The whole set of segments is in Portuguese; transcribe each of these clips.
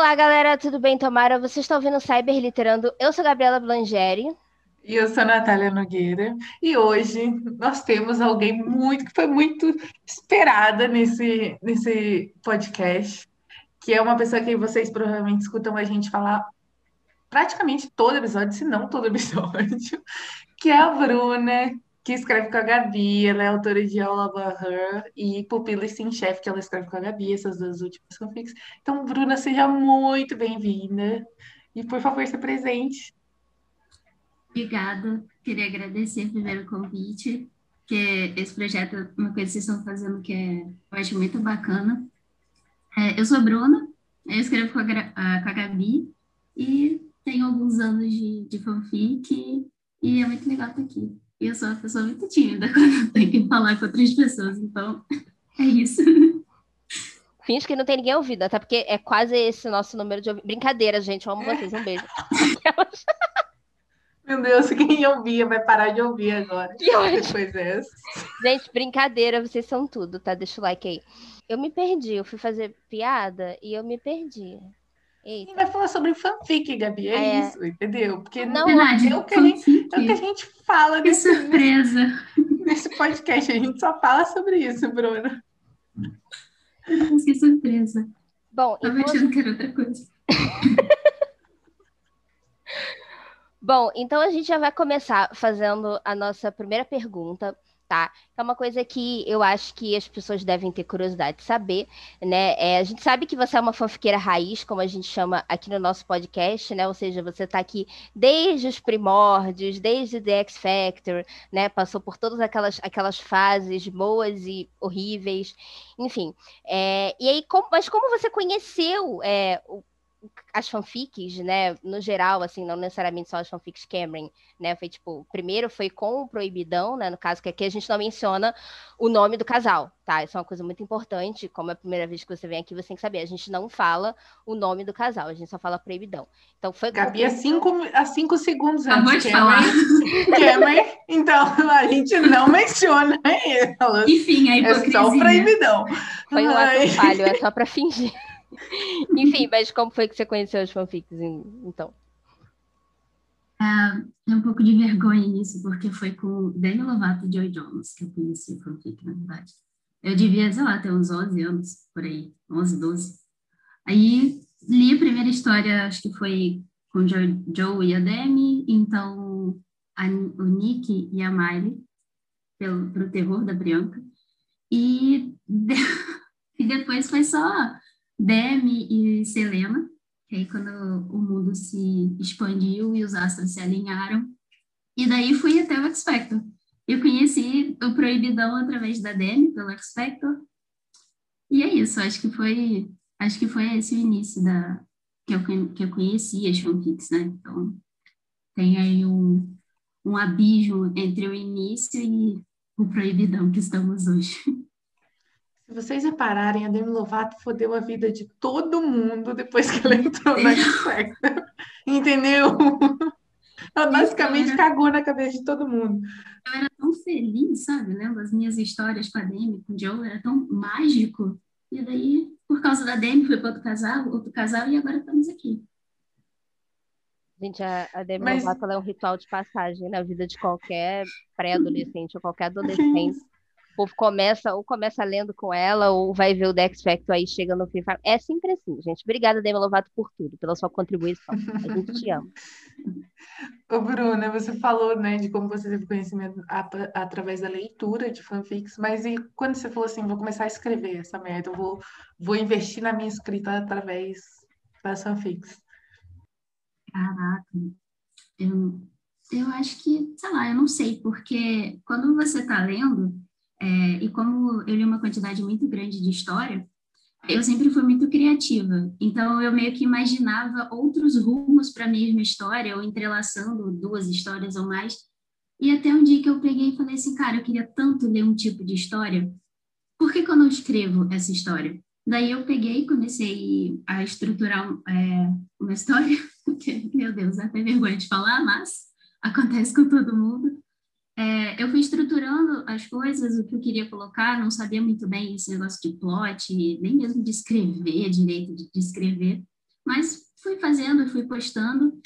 Olá, galera, tudo bem? Tomara, vocês estão ouvindo Cyber Literando. Eu sou Gabriela Blangeri. E eu sou Natália Nogueira. E hoje nós temos alguém muito que foi muito esperada nesse, nesse podcast, que é uma pessoa que vocês provavelmente escutam a gente falar praticamente todo episódio, se não todo episódio, que é a Bruna, que escreve com a Gabi, ela é autora de All About Her e Pupila e Sim Chef, que ela escreve com a Gabi, essas duas últimas fanfics. Então, Bruna, seja muito bem-vinda e, por favor, se presente. Obrigada, queria agradecer primeiro o convite, que esse projeto é uma coisa que vocês estão fazendo que é, eu acho muito bacana. É, eu sou a Bruna, eu escrevo com a, com a Gabi e tenho alguns anos de, de fanfic e é muito legal estar aqui. E eu sou uma pessoa muito tímida quando tenho que falar com outras pessoas, então é isso. Finge que não tem ninguém ouvindo, até porque é quase esse nosso número de ouvidos. Brincadeira, gente, eu amo vocês, um beijo. Meu Deus, quem ouvia vai parar de ouvir agora. Depois dessa. Gente, brincadeira, vocês são tudo, tá? Deixa o like aí. Eu me perdi, eu fui fazer piada e eu me perdi. Eita. vai falar sobre fanfic, Gabi, é, é, isso, entendeu? Porque não, verdade, é, o que a gente, é o que a gente fala que nesse, surpresa. nesse podcast, a gente só fala sobre isso, Bruna. Que surpresa. Bom, Tava então... achando que era outra coisa. Bom, então a gente já vai começar fazendo a nossa primeira pergunta tá? É uma coisa que eu acho que as pessoas devem ter curiosidade de saber, né? É, a gente sabe que você é uma fanfiqueira raiz, como a gente chama aqui no nosso podcast, né? Ou seja, você está aqui desde os primórdios, desde The X Factor, né? Passou por todas aquelas, aquelas fases boas e horríveis, enfim. É, e aí, como, mas como você conheceu é, as fanfics, né, no geral, assim, não necessariamente só as fanfics Cameron, né, foi tipo, primeiro foi com o Proibidão, né, no caso que aqui a gente não menciona o nome do casal, tá, isso é uma coisa muito importante, como é a primeira vez que você vem aqui, você tem que saber, a gente não fala o nome do casal, a gente só fala Proibidão. Então foi... Gabi, há cinco, há cinco segundos antes, Cameron, Cameron, então a gente não menciona elas. Enfim, a hipocrisia. É só o Proibidão. Foi um ato falho, é só para fingir. Enfim, mas como foi que você conheceu os fanfics, então? É, um pouco de vergonha nisso, porque foi com Daniel Lovato e Joy Jones que eu conheci o fanfic, na verdade. Eu devia, sei lá, ter uns 11 anos, por aí, 11, 12. Aí li a primeira história, acho que foi com Joe, Joe e a Demi, então a, o Nick e a Miley, pelo, pro terror da Bianca. E, de, e depois foi só Demi e Selena, que aí quando o mundo se expandiu e os astros se alinharam. E daí fui até o X Factor. Eu conheci o Proibidão através da Demi, pelo X Factor. E é isso, acho que foi, acho que foi esse o início da que eu, que eu conheci as fanfics, né? Então, tem aí um, um abismo entre o início e o proibidão que estamos hoje. Se vocês repararem, a Demi Lovato fodeu a vida de todo mundo depois que ela entrou na X-Factor. Entendeu? Ela basicamente cagou na cabeça de todo mundo. Eu era tão feliz, sabe? Lembro as minhas histórias com a Demi, com o Joe, era tão mágico. E daí, por causa da Demi, fui para outro casal, outro casal, e agora estamos aqui. Gente, a, a Demi Mas... Lovato é um ritual de passagem na vida de qualquer pré-adolescente ou qualquer adolescente povo começa, ou começa lendo com ela, ou vai ver o Dex Factor aí chega no fim. É sempre assim, gente. Obrigada, Demi Lovato, por tudo, pela sua contribuição. A gente te ama. Ô, Bruna, você falou, né, de como você teve conhecimento através da leitura de fanfics, mas e quando você falou assim, vou começar a escrever essa merda, eu vou, vou investir na minha escrita através das fanfics? Caraca, eu, eu acho que, sei lá, eu não sei, porque quando você está lendo, é, e como eu li uma quantidade muito grande de história, eu sempre fui muito criativa, então eu meio que imaginava outros rumos para a mesma história, ou entrelaçando duas histórias ou mais. E até um dia que eu peguei e falei assim, cara, eu queria tanto ler um tipo de história, por que, que eu não escrevo essa história? Daí eu peguei e comecei a estruturar é, uma história, que, meu Deus, até vergonha de falar, mas acontece com todo mundo. É, eu fui estruturando as coisas, o que eu queria colocar, não sabia muito bem esse negócio de plot, nem mesmo de escrever direito, de, de escrever, mas fui fazendo, fui postando,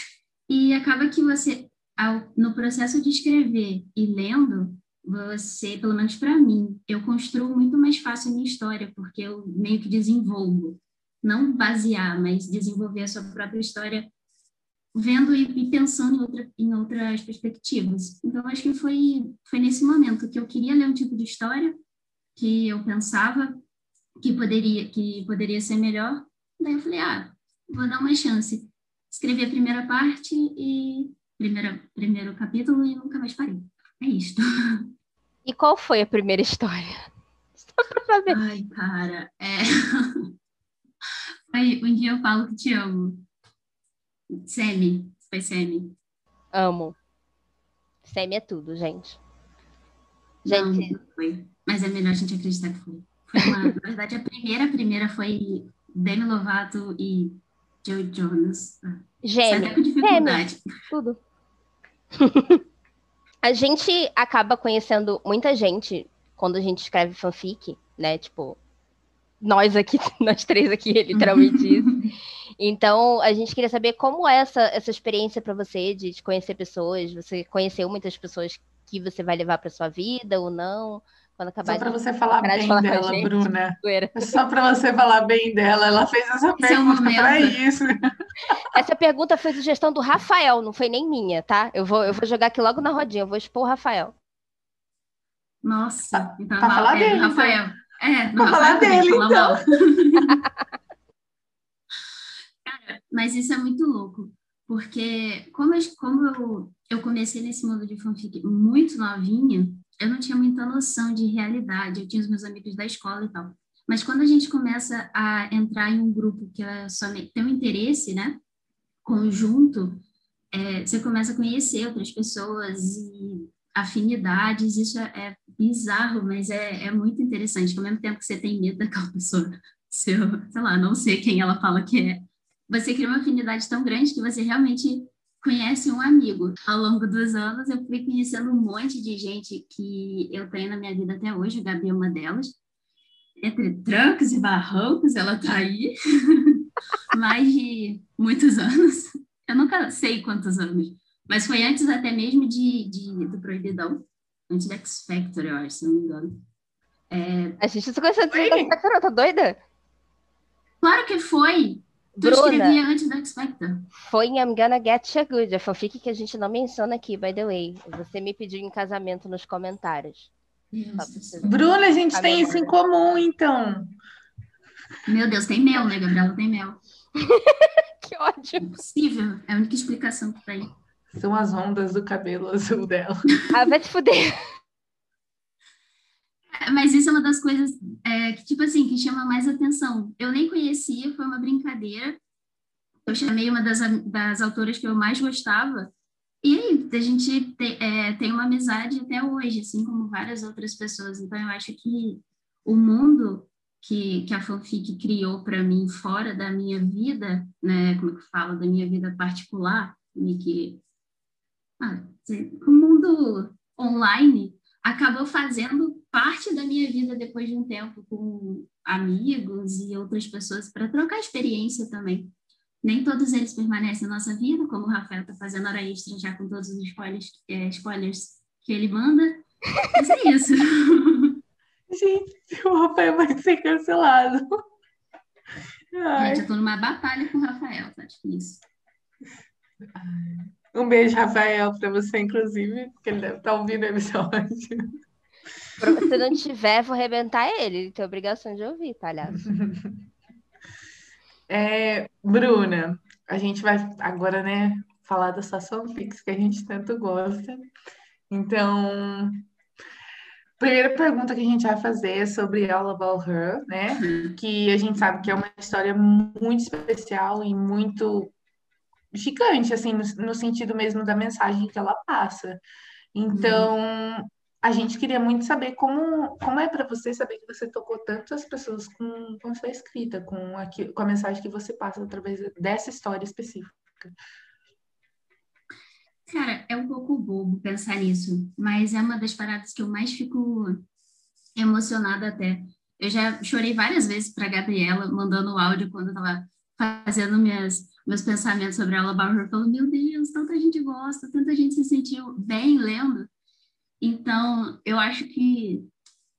e acaba que você, ao, no processo de escrever e lendo, você, pelo menos para mim, eu construo muito mais fácil a minha história, porque eu meio que desenvolvo, não basear, mas desenvolver a sua própria história vendo e, pensando em, outra, em outras perspectivas. Então, acho que foi, foi nesse momento que eu queria ler um tipo de história que eu pensava que poderia, que poderia ser melhor. Daí eu falei, ah, vou dar uma chance. Escrevi a primeira parte e primeira, primeiro capítulo e nunca mais parei. É isto. E qual foi a primeira história? Só pra saber. Ai, cara, é... Foi um dia eu falo que te amo. Semi, foi Semi. Amo. Semi é tudo, gente. Gente. Não, não foi. Mas é melhor a gente acreditar que foi. foi uma... Na verdade, a primeira, a primeira foi Demi Lovato e Joe Jonas. Gêmeo. com dificuldade. Gêmeo. Tudo. a gente acaba conhecendo muita gente quando a gente escreve fanfic, né? Tipo, nós aqui, nós três aqui, é literalmente isso. Então, a gente queria saber como é essa, essa experiência para você de conhecer pessoas. Você conheceu muitas pessoas que você vai levar para sua vida ou não? Quando acabar só para você falar bem falar dela, gente, Bruna. Só para você falar bem dela. Ela fez essa Esse pergunta é para isso. Essa pergunta foi sugestão do Rafael, não foi nem minha, tá? Eu vou, eu vou jogar aqui logo na rodinha, eu vou expor o Rafael. Nossa, então, pra falar é, dele, Rafael. Então. É, pra falar dele, então. Mas isso é muito louco, porque como, eu, como eu, eu comecei nesse mundo de fanfic muito novinha, eu não tinha muita noção de realidade. Eu tinha os meus amigos da escola e tal. Mas quando a gente começa a entrar em um grupo que é somente, tem um interesse, né, conjunto, é, você começa a conhecer outras pessoas e afinidades. Isso é, é bizarro, mas é, é muito interessante. Ao mesmo tempo que você tem medo daquela pessoa, sei lá, não sei quem ela fala que é, você cria uma afinidade tão grande que você realmente conhece um amigo. Ao longo dos anos, eu fui conhecendo um monte de gente que eu tenho na minha vida até hoje, a Gabi é uma delas. Entre trancos e barrancos, ela tá aí. Mais de muitos anos. Eu nunca sei quantos anos, mas foi antes até mesmo de, de do Proibidão, antes do X Factor, eu acho, se não me engano. É... A gente tá conhecendo do X Factor, tá doida? Claro que foi! Tu Bruna, escrevia antes do X Factor. Foi em I'm Gonna Get You Good, a fanfic que a gente não menciona aqui, by the way. Você me pediu em casamento nos comentários. Bruna, a gente tem isso em comum, então. Meu Deus, tem mel, né, Gabriela? Tem mel. que ódio. Impossível. É a única explicação que tem. São as ondas do cabelo azul dela. Ah, vai te fuder. Mas isso é uma das coisas é, que, tipo assim, que chama mais atenção. Eu nem conhecia, foi uma brincadeira. Eu chamei uma das, das autoras que eu mais gostava. E aí, a gente te, é, tem uma amizade até hoje, assim como várias outras pessoas. Então, eu acho que o mundo que, que a fanfic criou para mim fora da minha vida, né, como é que fala, da minha vida particular, que ah, o mundo online acabou fazendo parte da minha vida depois de um tempo com amigos e outras pessoas para trocar experiência também. Nem todos eles permanecem na nossa vida, como o Rafael está fazendo hora extra já com todos os spoilers, é, spoilers que ele manda. Mas é isso. Gente, o Rafael vai ser cancelado. Ai. Gente, eu estou numa batalha com o Rafael, tá difícil. Um beijo, Rafael, para você, inclusive, porque ele deve estar tá ouvindo o episódio. Se não tiver, vou arrebentar ele. Ele tem obrigação de ouvir, palhaço. É, Bruna, a gente vai agora, né, falar das suas fanfics que a gente tanto gosta. Então, primeira pergunta que a gente vai fazer é sobre All About Her, né? Uhum. Que a gente sabe que é uma história muito especial e muito gigante, assim, no, no sentido mesmo da mensagem que ela passa. Então, a gente queria muito saber como, como é para você saber que você tocou tantas pessoas com, com sua escrita, com, aqui, com a mensagem que você passa através dessa história específica. Cara, é um pouco bobo pensar nisso, mas é uma das paradas que eu mais fico emocionada até. Eu já chorei várias vezes para Gabriela, mandando o áudio quando eu tava fazendo minhas, meus pensamentos sobre ela, Bauer, falando, meu Deus, tanta gente gosta, tanta gente se sentiu bem lendo. Então, eu acho que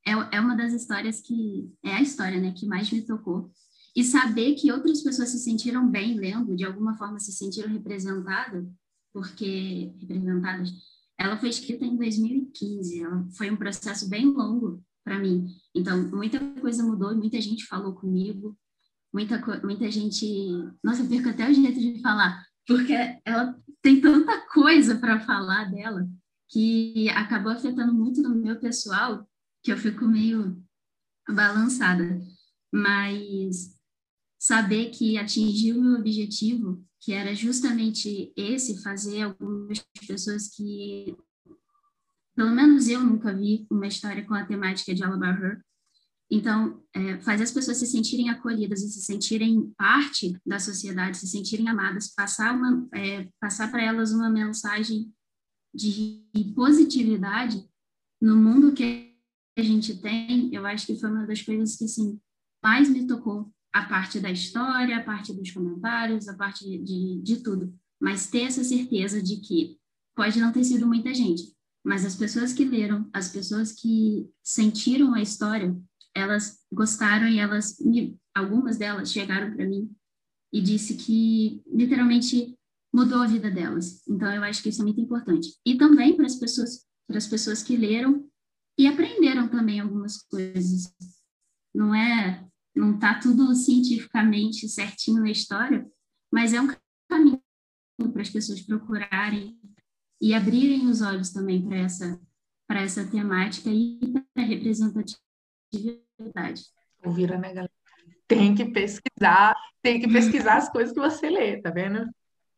é, é uma das histórias que, é a história, né, que mais me tocou. E saber que outras pessoas se sentiram bem lendo, de alguma forma se sentiram representadas, porque representadas. Ela foi escrita em 2015, ela foi um processo bem longo para mim. Então, muita coisa mudou, muita gente falou comigo, muita, muita gente. Nossa, eu perco até o jeito de falar, porque ela tem tanta coisa para falar dela que acabou afetando muito no meu pessoal que eu fico meio balançada. Mas saber que atingi o meu objetivo que era justamente esse, fazer algumas pessoas que, pelo menos eu nunca vi uma história com a temática de Alabama Her. Então, é, as pessoas se sentirem acolhidas e se sentirem parte da sociedade, se sentirem amadas, passar, uma, é, passar para elas uma mensagem de positividade no mundo que a gente tem, eu acho que foi uma das coisas que, assim, mais me tocou a parte da história, a parte dos comentários, a parte de, de tudo. Mas ter essa certeza de que pode não ter sido muita gente, mas as pessoas que leram, as pessoas que sentiram a história, elas gostaram e elas, algumas delas chegaram para mim e disse que literalmente mudou a vida delas. Então eu acho que isso é muito importante. E também para as pessoas, para as pessoas que leram e aprenderam também algumas coisas. Não é não está tudo cientificamente certinho na história, mas é um caminho para as pessoas procurarem e abrirem os olhos também para essa para essa temática e para a representatividade. Ouviram, né, galera? Tem que pesquisar, tem que pesquisar as coisas que você lê, tá vendo?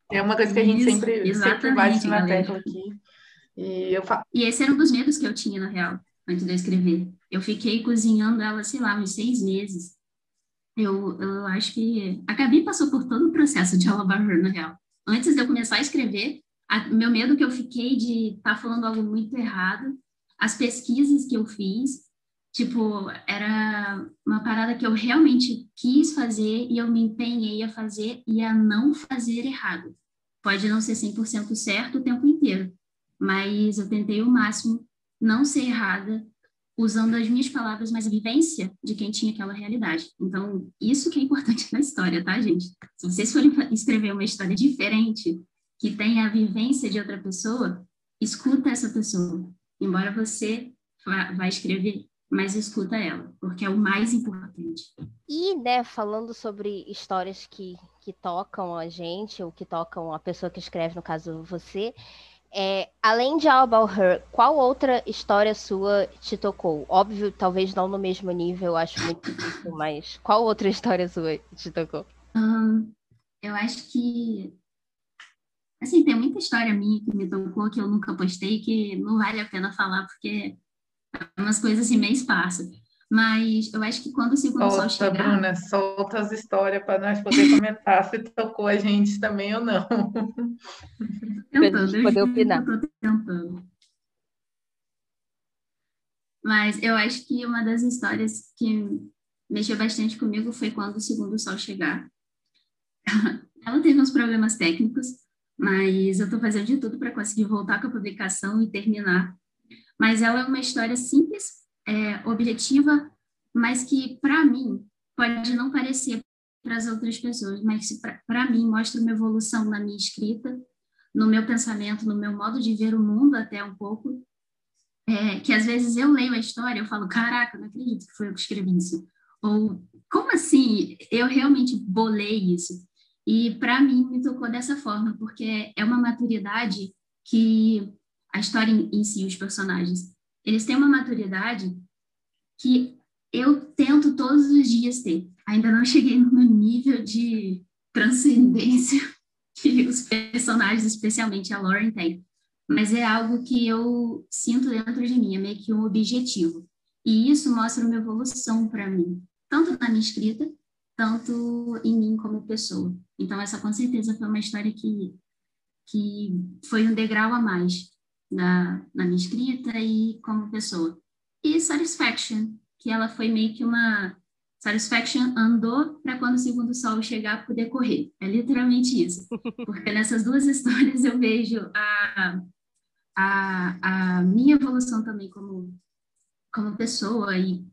É uma coisa que a gente Isso, sempre, sempre bate na tecla aqui. E, eu fa... e esse era um dos medos que eu tinha, na real, antes de eu escrever. Eu fiquei cozinhando ela, sei lá, uns seis meses eu, eu acho que a Gabi passou por todo o processo de alabar na real. Antes de eu começar a escrever, a, meu medo que eu fiquei de estar tá falando algo muito errado, as pesquisas que eu fiz, tipo, era uma parada que eu realmente quis fazer e eu me empenhei a fazer e a não fazer errado. Pode não ser 100% certo o tempo inteiro, mas eu tentei o máximo não ser errada usando as minhas palavras, mas a vivência de quem tinha aquela realidade. Então, isso que é importante na história, tá, gente? Se vocês forem escrever uma história diferente, que tenha a vivência de outra pessoa, escuta essa pessoa. Embora você vá escrever, mas escuta ela, porque é o mais importante. E, né, falando sobre histórias que, que tocam a gente, ou que tocam a pessoa que escreve, no caso você, é, além de All About Her, qual outra história sua te tocou? Óbvio, talvez não no mesmo nível, acho muito difícil, mas qual outra história sua te tocou? eu acho que. Assim, tem muita história minha que me tocou que eu nunca postei, que não vale a pena falar, porque umas coisas assim meio esparsas. Mas eu acho que quando o segundo solta, sol chegar... Bruna, solta as histórias para nós poder comentar se tocou a gente também ou não. Tentando, eu poder opinar. tentando. Mas eu acho que uma das histórias que mexeu bastante comigo foi quando o segundo sol chegar. Ela teve uns problemas técnicos, mas eu estou fazendo de tudo para conseguir voltar com a publicação e terminar. Mas ela é uma história simples, é, objetiva, mas que, para mim, pode não parecer para as outras pessoas, mas para mim mostra uma evolução na minha escrita, no meu pensamento, no meu modo de ver o mundo até um pouco, é, que às vezes eu leio a história, eu falo, caraca, não acredito que foi eu que escrevi isso. Ou, como assim? Eu realmente bolei isso. E para mim me tocou dessa forma, porque é uma maturidade que a história em si, os personagens, eles têm uma maturidade que eu tento todos os dias ter. Ainda não cheguei no nível de transcendência que os personagens, especialmente a Lauren, têm. Mas é algo que eu sinto dentro de mim, é meio que um objetivo. E isso mostra uma evolução para mim, tanto na minha escrita, tanto em mim como pessoa. Então, essa com certeza foi uma história que, que foi um degrau a mais na, na minha escrita e como pessoa. E Satisfaction, que ela foi meio que uma Satisfaction andou para quando o segundo sol chegar poder correr. É literalmente isso. Porque nessas duas histórias eu vejo a, a, a minha evolução também como, como pessoa e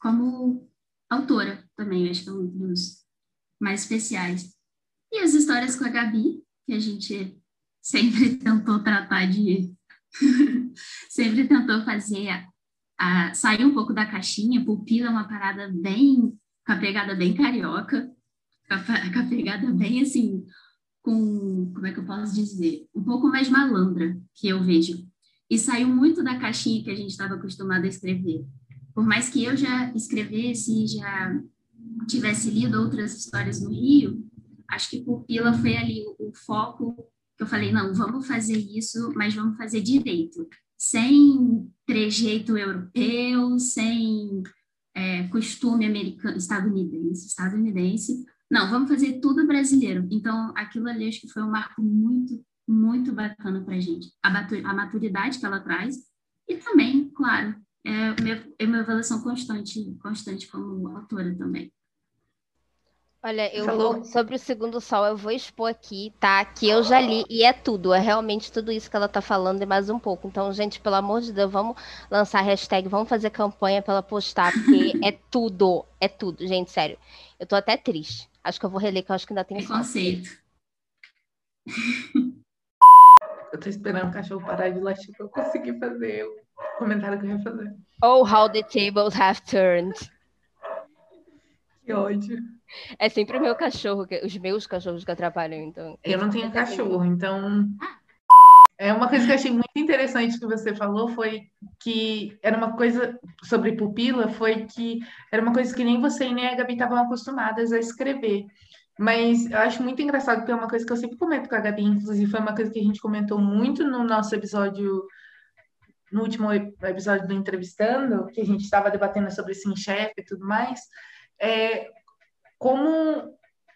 como autora também, acho que é um dos mais especiais. E as histórias com a Gabi, que a gente sempre tentou tratar de. sempre tentou fazer a, sair um pouco da caixinha. Pupila é uma parada bem, com a pegada bem carioca, com a, com a pegada bem assim, com, como é que eu posso dizer? Um pouco mais malandra, que eu vejo. E saiu muito da caixinha que a gente estava acostumado a escrever. Por mais que eu já escrevesse, já tivesse lido outras histórias no Rio, acho que Pupila foi ali o, foco eu falei, não, vamos fazer isso, mas vamos fazer direito sem trejeito europeu, sem é, costume americano, estadunidense, estadunidense. Não, vamos fazer tudo brasileiro. Então, aquilo ali acho que foi um marco muito, muito bacana para a gente. A maturidade que ela traz e também, claro, é uma evolução constante, constante como autora também. Olha, eu vou, sobre o segundo sol, eu vou expor aqui, tá? Que eu já li e é tudo, é realmente tudo isso que ela tá falando e mais um pouco. Então, gente, pelo amor de Deus, vamos lançar a hashtag, vamos fazer campanha pra ela postar, porque é tudo, é tudo, gente, sério. Eu tô até triste. Acho que eu vou reler, que eu acho que ainda tem conceito. Eu tô esperando o cachorro parar de latir pra eu conseguir fazer o comentário que eu ia fazer. Oh, how the tables have turned. Que ódio. É sempre o meu cachorro, que, os meus cachorros que atrapalham, então. Eu não tenho cachorro, então. É uma coisa que eu achei muito interessante que você falou foi que era uma coisa sobre pupila, foi que era uma coisa que nem você e nem a Gabi estavam acostumadas a escrever. Mas eu acho muito engraçado, porque é uma coisa que eu sempre comento com a Gabi, inclusive foi uma coisa que a gente comentou muito no nosso episódio, no último episódio do Entrevistando, que a gente estava debatendo sobre Sim Chefe e tudo mais. É, como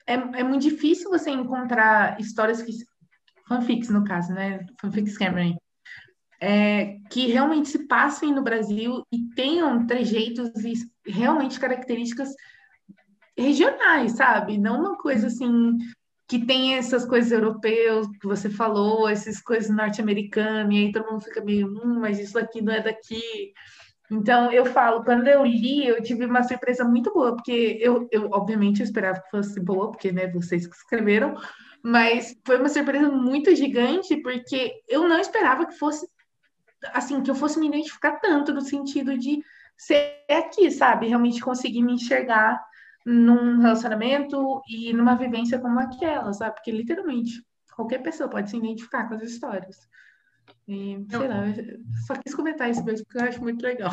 é, é muito difícil você encontrar histórias que fanfics no caso, né? Fanfics Cameron. É, que realmente se passem no Brasil e tenham trejeitos e realmente características regionais, sabe? Não uma coisa assim que tem essas coisas europeias que você falou, essas coisas norte-americanas, e aí todo mundo fica meio, hum, mas isso aqui não é daqui. Então, eu falo, quando eu li, eu tive uma surpresa muito boa, porque eu, eu obviamente, eu esperava que fosse boa, porque, né, vocês que escreveram, mas foi uma surpresa muito gigante, porque eu não esperava que fosse, assim, que eu fosse me identificar tanto no sentido de ser aqui, sabe? Realmente conseguir me enxergar num relacionamento e numa vivência como aquela, sabe? Porque, literalmente, qualquer pessoa pode se identificar com as histórias. E, sei lá, só quis comentar isso mesmo, porque eu acho muito legal.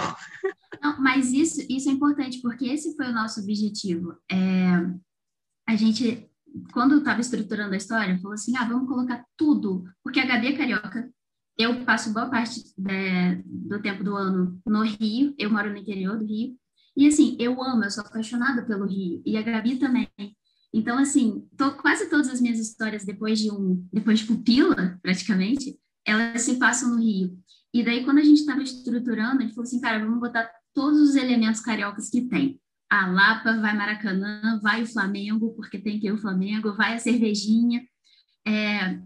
Não, mas isso, isso é importante, porque esse foi o nosso objetivo. É, a gente, quando estava estruturando a história, falou assim, ah, vamos colocar tudo, porque a Gabi é carioca, eu passo boa parte de, do tempo do ano no Rio, eu moro no interior do Rio, e assim, eu amo, eu sou apaixonada pelo Rio, e a Gabi também. Então, assim, tô, quase todas as minhas histórias, depois de um, depois de pupila, praticamente, elas se passam no Rio. E daí, quando a gente estava estruturando, a gente falou assim, cara, vamos botar todos os elementos cariocas que tem. A Lapa, vai Maracanã, vai o Flamengo, porque tem que ir o Flamengo, vai a cervejinha, é,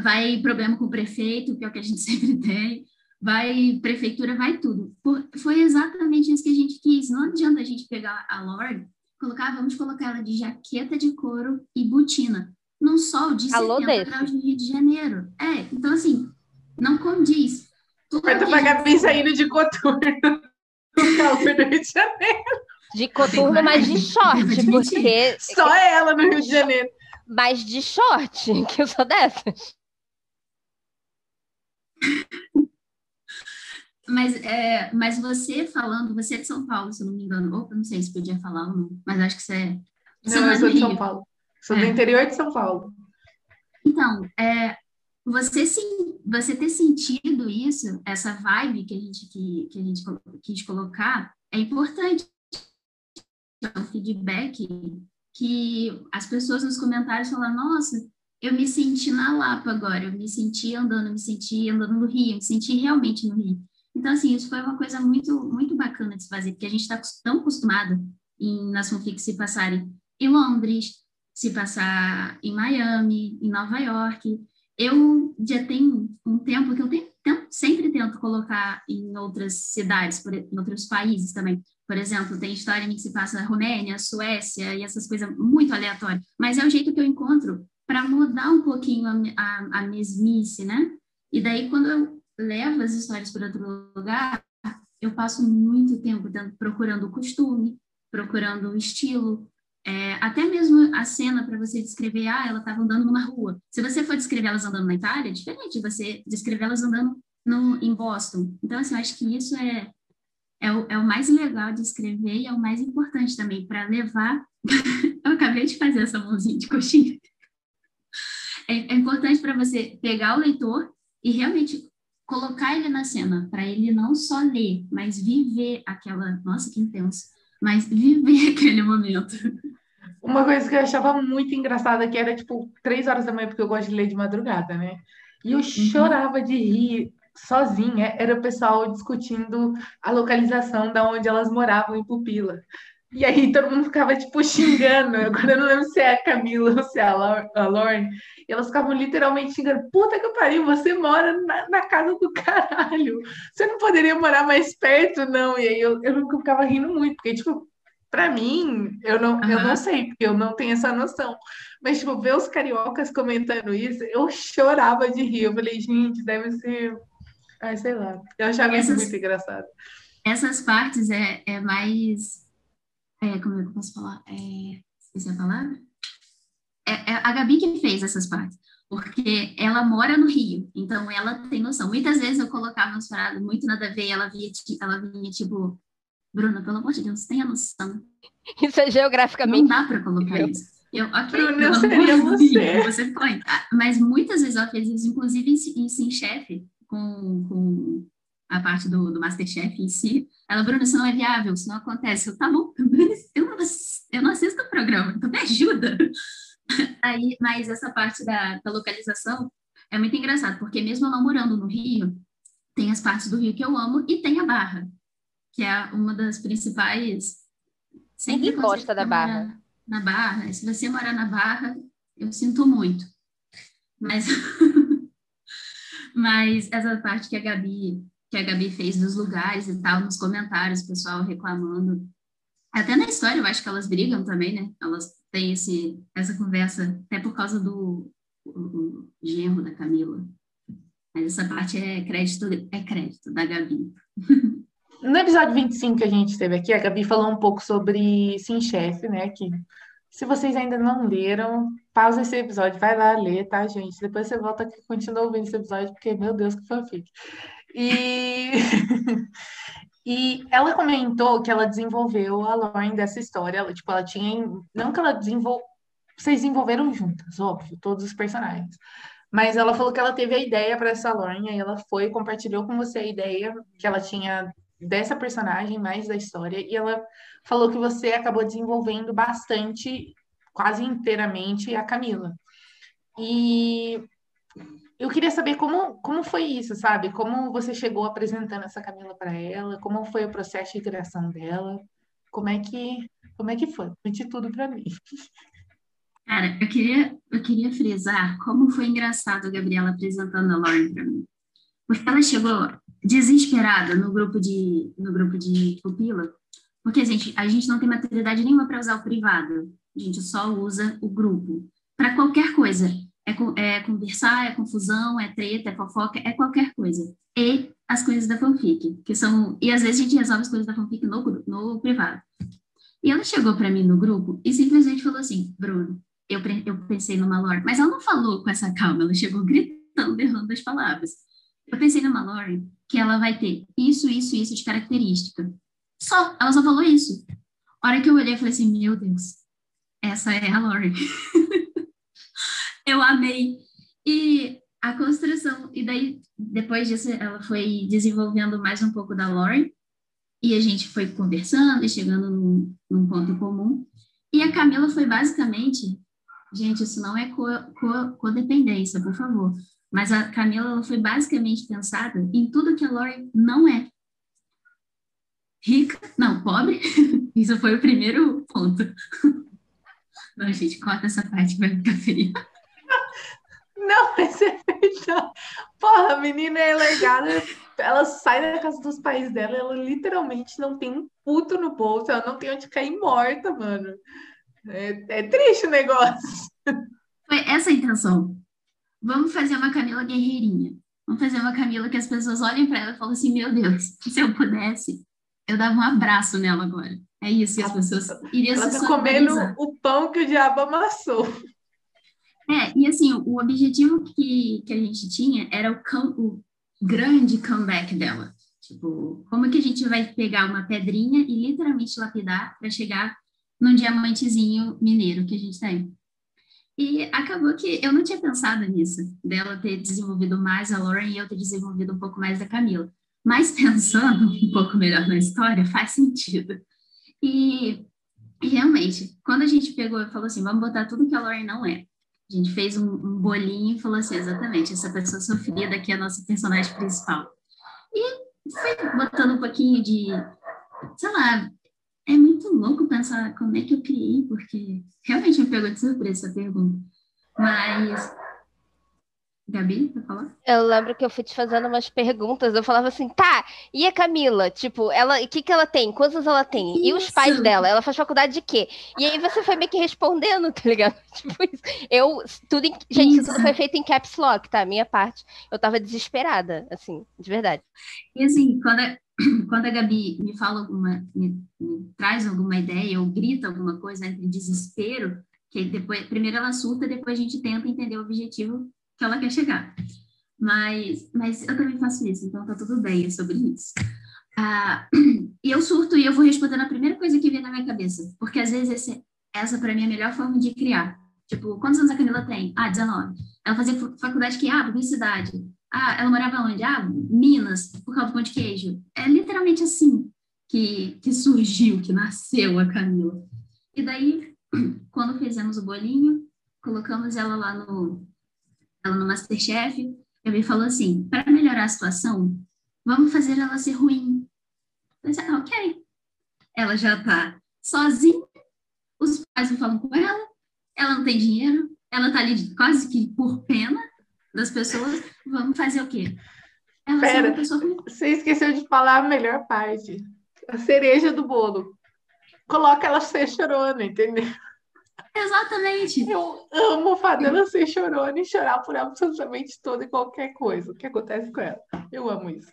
vai problema com o prefeito, que é o que a gente sempre tem, vai prefeitura, vai tudo. Foi exatamente isso que a gente quis. Não adianta a gente pegar a Lorde, colocar, vamos colocar ela de jaqueta de couro e botina num sol de Alô 70 desse. graus no Rio de Janeiro. É, então assim, não condiz. Vai tu pagar bem saindo de coturno no calor do Rio de Janeiro. De coturno, mas de short, porque... Só ela no Rio de Janeiro. Mas de short, que eu sou dessas. Mas é, mas você falando, você é de São Paulo, se eu não me engano. Opa, não sei se podia falar ou não, mas acho que você é. Você não, eu sou de São Paulo. Sou é. do interior de São Paulo. Então, é, você, você ter sentido isso, essa vibe que a gente, que, que a gente quis colocar, é importante. É um feedback que as pessoas nos comentários falam, nossa, eu me senti na Lapa agora, eu me senti andando, me senti andando no Rio, me senti realmente no Rio. Então, assim, isso foi uma coisa muito, muito bacana de se fazer, porque a gente está tão acostumado em, nas fanfics se passarem em Londres, se passar em Miami, em Nova York. Eu já tenho um tempo que eu tenho, sempre tento colocar em outras cidades, por, em outros países também. Por exemplo, tem história que se passa na Romênia, Suécia e essas coisas muito aleatórias. Mas é o jeito que eu encontro para mudar um pouquinho a, a, a mesmice, né? E daí, quando eu levo as histórias para outro lugar, eu passo muito tempo procurando o costume, procurando o estilo, é, até mesmo a cena para você descrever, ah, ela estava andando numa rua. Se você for descrever elas andando na Itália, é diferente de você descrever elas andando no, em Boston. Então, assim, eu acho que isso é, é, o, é o mais legal de escrever e é o mais importante também para levar. eu acabei de fazer essa mãozinha de coxinha. É, é importante para você pegar o leitor e realmente colocar ele na cena, para ele não só ler, mas viver aquela. Nossa, que intenso! Mas viver aquele momento. Uma coisa que eu achava muito engraçada que era tipo três horas da manhã, porque eu gosto de ler de madrugada, né? E eu uhum. chorava de rir sozinha. Era o pessoal discutindo a localização da onde elas moravam em Pupila. E aí todo mundo ficava, tipo, xingando. Agora eu não lembro se é a Camila ou se é a Lorne. E elas ficavam literalmente xingando. Puta que pariu, você mora na, na, casa do caralho. Você não poderia morar mais perto, não. E aí eu, eu ficava rindo muito, porque, tipo, pra mim, eu não, uhum. eu não sei, porque eu não tenho essa noção. Mas, tipo, ver os cariocas comentando isso, eu chorava de rir. Eu falei, gente, deve ser. Ai, sei lá. Eu achava essas, isso muito engraçado. Essas partes é, é mais é, como é que eu posso falar? É, esqueci a palavra? É, é a Gabi que fez essas partes, porque ela mora no Rio, então ela tem noção. Muitas vezes eu colocava umas paradas muito nada a ver, ela, via, ela vinha tipo, Bruna, pelo amor de Deus, tenha noção. Isso é geograficamente. Não dá para colocar isso. Eu, ok, Bruna, eu seria você. você põe. Ah, mas muitas vezes ela fez isso, inclusive em, em Sim Chefe, com, com a parte do, do Masterchef em si. Ela, Bruna, isso não é viável, isso não acontece. Eu, tá bom, eu não, eu não assisto o programa, então me ajuda. Aí, mas essa parte da, da localização é muito engraçado, porque mesmo eu não morando no Rio, tem as partes do Rio que eu amo e tem a Barra, que é uma das principais. Ninguém gosta da Barra. Na Barra, se você morar na Barra, eu sinto muito. Mas, mas essa parte que a Gabi que a Gabi fez dos lugares e tal, nos comentários, o pessoal reclamando. Até na história, eu acho que elas brigam também, né? Elas têm esse, essa conversa, até por causa do o, o genro da Camila. Mas essa parte é crédito, é crédito da Gabi. No episódio 25 que a gente teve aqui, a Gabi falou um pouco sobre Sim Chefe, né? Que se vocês ainda não leram, pausa esse episódio, vai lá ler, tá, gente? Depois você volta aqui e continua ouvindo esse episódio, porque, meu Deus, que fanfic. E, e ela comentou que ela desenvolveu a Lauren dessa história. Ela, tipo, ela tinha. Não que ela desenvolveu. Vocês desenvolveram juntas, óbvio, todos os personagens. Mas ela falou que ela teve a ideia para essa Lauren, e ela foi compartilhou com você a ideia que ela tinha dessa personagem, mais da história, e ela falou que você acabou desenvolvendo bastante, quase inteiramente, a Camila. E eu queria saber como, como foi isso, sabe? Como você chegou apresentando essa Camila para ela? Como foi o processo de criação dela? Como é que, como é que foi? Conte tudo para mim. Cara, eu queria, eu queria frisar como foi engraçado a Gabriela apresentando a Lauren para mim. Porque ela chegou desesperada no grupo de, no grupo de pupila, porque, gente, a gente não tem maturidade nenhuma para usar o privado. A gente só usa o grupo. Para qualquer coisa é, é conversar, é confusão, é treta, é fofoca, é qualquer coisa. E as coisas da fanfic, que são. E às vezes a gente resolve as coisas da fanfic no, no privado. E ela chegou para mim no grupo e simplesmente falou assim: Bruno, eu, eu pensei numa lore, mas ela não falou com essa calma, ela chegou gritando, errando as palavras. eu pensei numa Lauren que ela vai ter isso, isso, isso de característica. Só, ela só falou isso. A hora que eu olhei, eu falei assim, meu Deus, essa é a Lauren. eu amei. E a construção, e daí, depois disso, ela foi desenvolvendo mais um pouco da Lauren, e a gente foi conversando e chegando num, num ponto comum. E a Camila foi basicamente, gente, isso não é co, co, codependência, por favor, mas a Camila foi basicamente pensada em tudo que a Lauren não é. Rica, não, pobre, isso foi o primeiro ponto. Não, gente, corta essa parte que vai ficar feio. Não, mas é verdade. Porra, a menina é legada. Ela sai da casa dos pais dela, ela literalmente não tem um puto no bolso, ela não tem onde cair morta, mano. É, é triste o negócio. Foi essa a intenção. Vamos fazer uma Camila guerreirinha. Vamos fazer uma Camila que as pessoas olhem para ela e falem assim: meu Deus, se eu pudesse, eu dava um abraço nela agora. É isso que as pessoas iriam ela se tá comendo o pão que o diabo amassou. É, e assim, o objetivo que, que a gente tinha era o, o grande comeback dela. Tipo, como que a gente vai pegar uma pedrinha e literalmente lapidar para chegar num diamantezinho mineiro que a gente tem? E acabou que eu não tinha pensado nisso, dela ter desenvolvido mais a Lauren e eu ter desenvolvido um pouco mais da Camila. Mas pensando um pouco melhor na história, faz sentido. E, realmente, quando a gente pegou e falou assim, vamos botar tudo que a Lauren não é, a gente fez um, um bolinho e falou assim, exatamente, essa pessoa sofrida aqui é a nossa personagem principal. E foi botando um pouquinho de, sei lá, é muito louco pensar como é que eu criei, porque realmente me pegou de surpresa essa pergunta. Mas Gabi, pra falar? Eu lembro que eu fui te fazendo umas perguntas, eu falava assim, tá, e a Camila? Tipo, ela, o que que ela tem? Quantos ela tem? Isso. E os pais dela? Ela faz faculdade de quê? E aí você foi meio que respondendo, tá ligado? Tipo isso. Eu, tudo em, gente, isso. tudo foi feito em caps lock, tá? Minha parte. Eu tava desesperada, assim, de verdade. E assim, quando a, quando a Gabi me fala alguma, me, me traz alguma ideia ou grita alguma coisa entre desespero, que depois, primeiro ela surta, depois a gente tenta entender o objetivo que ela quer chegar. Mas, mas eu também faço isso, então tá tudo bem sobre isso. Ah, e eu surto e eu vou responder na primeira coisa que vem na minha cabeça, porque às vezes esse, essa para mim é a melhor forma de criar. Tipo, quantos anos a Camila tem? Ah, 19. Ela fazia faculdade que, ah, publicidade. Ah, ela morava onde? Ah, Minas, por causa do pão de queijo. É literalmente assim que, que surgiu, que nasceu a Camila. E daí, quando fizemos o bolinho, colocamos ela lá no, ela no Masterchef, ele falou assim, para melhorar a situação, vamos fazer ela ser ruim. Eu disse, ah, ok. Ela já está sozinha, os pais não falam com ela, ela não tem dinheiro, ela está ali quase que por pena das pessoas, vamos fazer o quê? Ela Pera, você esqueceu de falar a melhor parte, a cereja do bolo. Coloca ela ser chorona, entendeu? Exatamente. Eu amo Fadela ser chorona e chorar por absolutamente toda e qualquer coisa que acontece com ela. Eu amo isso.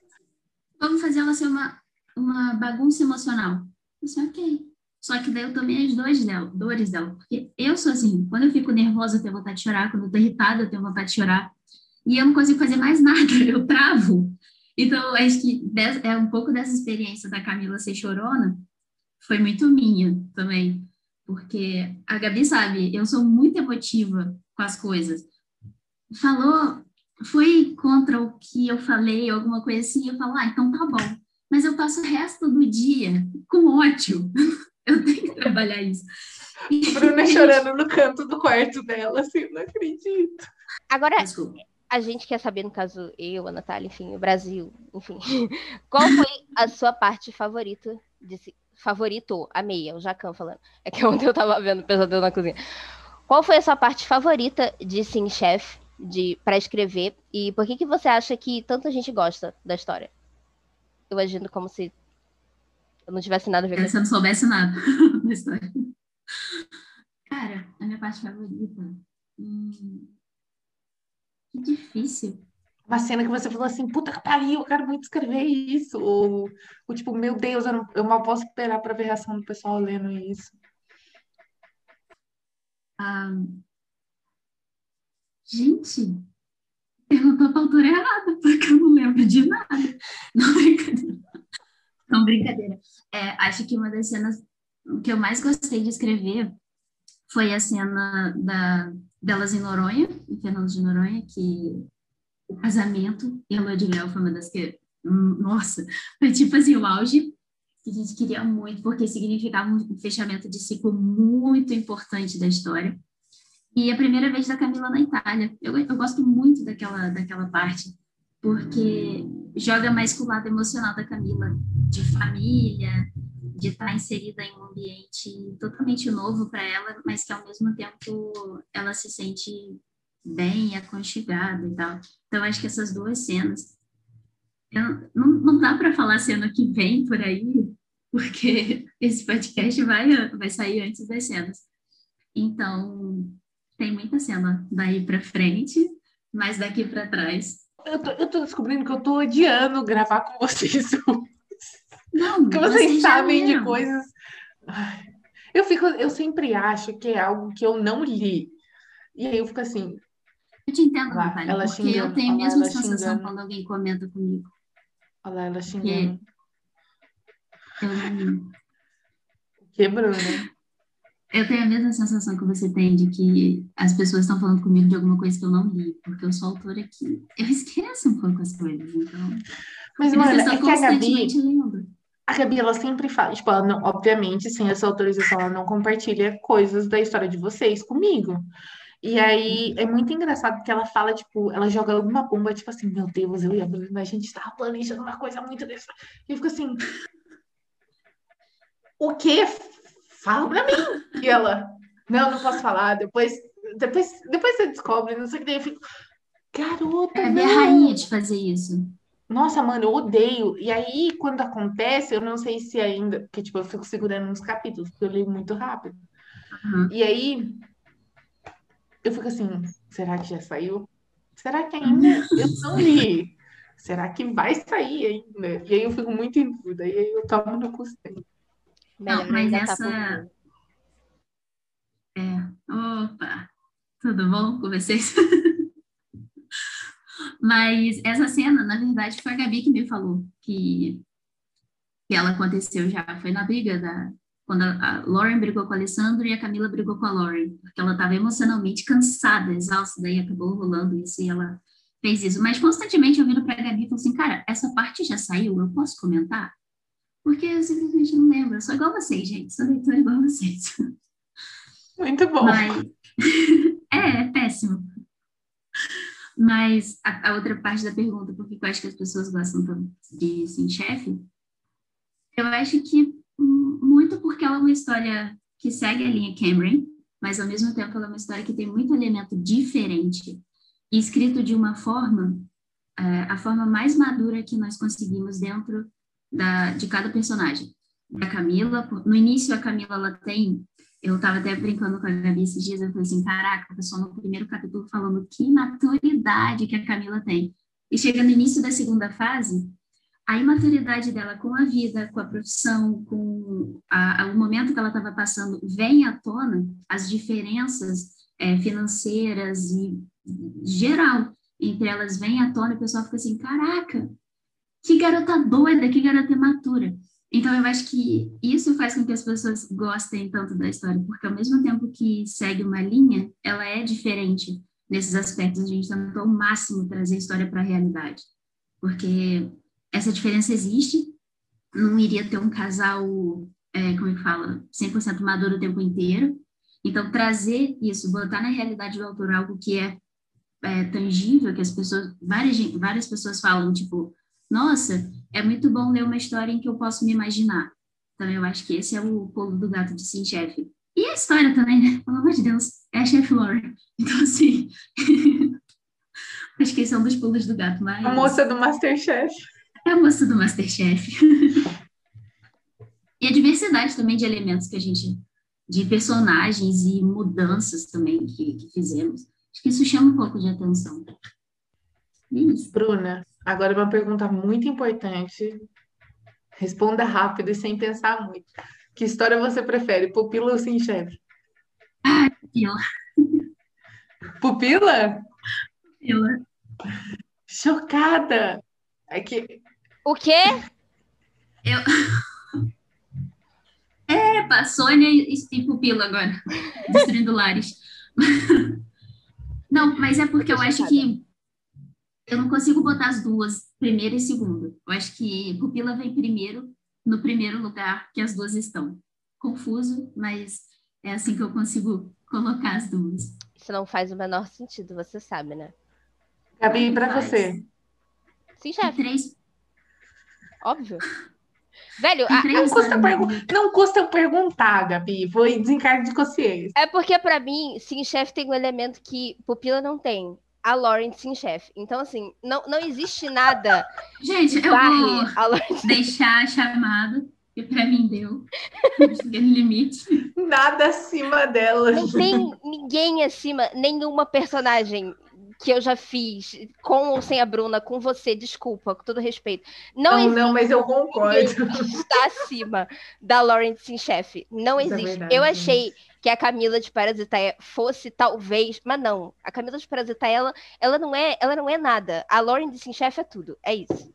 Vamos fazer ela ser uma, uma bagunça emocional. Eu sei, ok. Só que daí eu tomei as dores dela, dores dela. Porque eu sou assim, quando eu fico nervosa, eu tenho vontade de chorar. Quando eu tô irritada, eu tenho vontade de chorar. E eu não consigo fazer mais nada, eu travo. Então, acho que é um pouco dessa experiência da Camila ser chorona foi muito minha também. Porque a Gabi sabe, eu sou muito emotiva com as coisas. Falou, foi contra o que eu falei, alguma coisa assim, eu falo, ah, então tá bom. Mas eu passo o resto do dia com ódio. eu tenho que trabalhar isso. Bruna chorando no canto do quarto dela, assim, não acredito. Agora, Desculpa. a gente quer saber, no caso, eu, a Natália, enfim, o Brasil, enfim. Qual foi a sua parte favorita de, favorito, amei, é o Jacan falando. É que ontem eu tava vendo Pesadelo na Cozinha. Qual foi a sua parte favorita de Sim Chef, de para escrever? E por que, que você acha que tanta gente gosta da história? Eu agindo como se eu não tivesse nada a ver com isso. Se eu não soubesse nada da história. Cara, a minha parte favorita. Hum, que difícil uma cena que você falou assim, puta que pariu, eu quero muito escrever isso. Ou, ou tipo, meu Deus, eu, não, eu mal posso esperar para ver a reação do pessoal lendo isso. gente, perguntou pra autora errada, porque eu não lembro de nada. Não, brincadeira. Não, brincadeira. É, acho que uma das cenas que eu mais gostei de escrever foi a cena da, delas em Noronha, em Fernando de Noronha, que o casamento e a lua de mel foi uma das que, nossa, foi tipo assim, o auge que a gente queria muito, porque significava um fechamento de ciclo muito importante da história. E a primeira vez da Camila na Itália. Eu, eu gosto muito daquela, daquela parte, porque joga mais com o lado emocional da Camila, de família, de estar inserida em um ambiente totalmente novo para ela, mas que ao mesmo tempo ela se sente bem aconchegada e tal. Então, acho que essas duas cenas. Eu, não, não dá para falar cena que vem por aí, porque esse podcast vai, vai sair antes das cenas. Então, tem muita cena daí para frente, mas daqui para trás. Eu tô, eu tô descobrindo que eu tô odiando gravar com vocês. Não, Porque vocês sabem de coisas. Eu fico, eu sempre acho que é algo que eu não li. E aí eu fico assim. Eu te entendo, lá, Natália, ela porque xingando, eu tenho a mesma sensação xingando. quando alguém comenta comigo. Olha lá, ela xingando. Eu não... Quebrou, né? Eu tenho a mesma sensação que você tem de que as pessoas estão falando comigo de alguma coisa que eu não li, porque eu sou autora aqui. Eu esqueço um pouco as coisas, então. Mas, mano, é que a Gabi, lendo. a Gabi, ela sempre fala, tipo, ela não, obviamente, sem essa autorização, ela não compartilha coisas da história de vocês comigo. E aí é muito engraçado porque ela fala, tipo, ela joga alguma bomba, tipo assim, meu Deus, eu e a Bruna, a gente tava planejando uma coisa muito dessa. E eu fico assim. O quê? Fala pra mim. E ela, não, não posso falar, depois, depois, depois você descobre, não sei o que, daí eu fico, garota, é. É rainha de fazer isso. Nossa, mano, eu odeio. E aí, quando acontece, eu não sei se ainda, porque, tipo, eu fico segurando uns capítulos, porque eu leio muito rápido. Uhum. E aí, eu fico assim, será que já saiu? Será que ainda? Eu não li. Será que vai sair ainda? E aí eu fico muito em dúvida. E aí eu tomo no Não, mas essa. é. Opa! Tudo bom com vocês? mas essa cena, na verdade, foi a Gabi que me falou que, que ela aconteceu já. Foi na briga da. Quando a Lauren brigou com a Alessandro e a Camila brigou com a Lauren, porque ela estava emocionalmente cansada, exausta, daí acabou rolando isso e ela fez isso. Mas constantemente eu vindo para a Gabi e falei assim, cara, essa parte já saiu, eu posso comentar? Porque eu simplesmente não lembro. Eu sou igual vocês, gente. Sou leitora igual vocês. Muito bom. Mas... é, é péssimo. Mas a, a, outra parte da pergunta, por que eu acho que as pessoas gostam tanto de Sim Chefe? Eu acho que muito porque ela é uma história que segue a linha Cameron, mas ao mesmo tempo ela é uma história que tem muito elemento diferente e escrito de uma forma, é, a forma mais madura que nós conseguimos dentro da, de cada personagem. Da Camila, no início a Camila ela tem, eu estava até brincando com a Gabi esses dias, eu falei assim, caraca, o pessoal no primeiro capítulo falando que maturidade que a Camila tem. E chega no início da segunda fase, a imaturidade dela com a vida, com a profissão, com a, a, o momento que ela estava passando, vem à tona as diferenças é, financeiras e geral entre elas vem à tona e o pessoal fica assim, caraca, que garota doida, que garota imatura. Então, eu acho que isso faz com que as pessoas gostem tanto da história, porque ao mesmo tempo que segue uma linha, ela é diferente nesses aspectos. A gente tentou ao máximo trazer a história para a realidade, porque essa diferença existe. Não iria ter um casal, é, como é que fala, 100% maduro o tempo inteiro. Então, trazer isso, botar na realidade do autor algo que é, é tangível, que as pessoas, várias, várias pessoas falam, tipo, nossa, é muito bom ler uma história em que eu posso me imaginar. Então, eu acho que esse é o pulo do gato de Sim Chefe. E a história também, né? Pelo amor de Deus, é a Chef Lore. Então, assim, acho que esse é um dos pulos do gato. Mas... A moça do Masterchef. É a moça do Masterchef. e a diversidade também de elementos que a gente, de personagens e mudanças também que, que fizemos. Acho que isso chama um pouco de atenção. Isso. Bruna, agora uma pergunta muito importante. Responda rápido e sem pensar muito. Que história você prefere, pupila ou sim chefe? Ah, pupila. Pupila? Pupila. Chocada! É que... O quê? Eu... É, Sônia e, e Pupila agora, destruindo lares. Não, mas é porque eu acho que eu não consigo botar as duas, primeira e segunda. Eu acho que Pupila vem primeiro, no primeiro lugar que as duas estão. Confuso, mas é assim que eu consigo colocar as duas. Isso não faz o menor sentido, você sabe, né? Gabi, para você. Sim, chefe. Três. Óbvio. Velho, a, não, custa pergu não custa eu perguntar, Gabi. Foi desencargo de consciência. É porque, para mim, Sim Chef tem um elemento que Pupila não tem. A Lauren Sim Chef. Então, assim, não, não existe nada. Gente, eu vou deixar a chamada, que pra mim deu. limite. Nada acima dela. Não tem ninguém acima, nenhuma personagem que eu já fiz com ou sem a Bruna, com você, desculpa, com todo respeito. Não, não, não mas eu concordo. Está acima da Lauren Chef. Não Isso é existe. É eu achei que a Camila de Parasitaia fosse talvez, mas não. A Camila de Parasitaia, ela, ela não é, ela não é nada. A Lauren de Chef é tudo. É isso.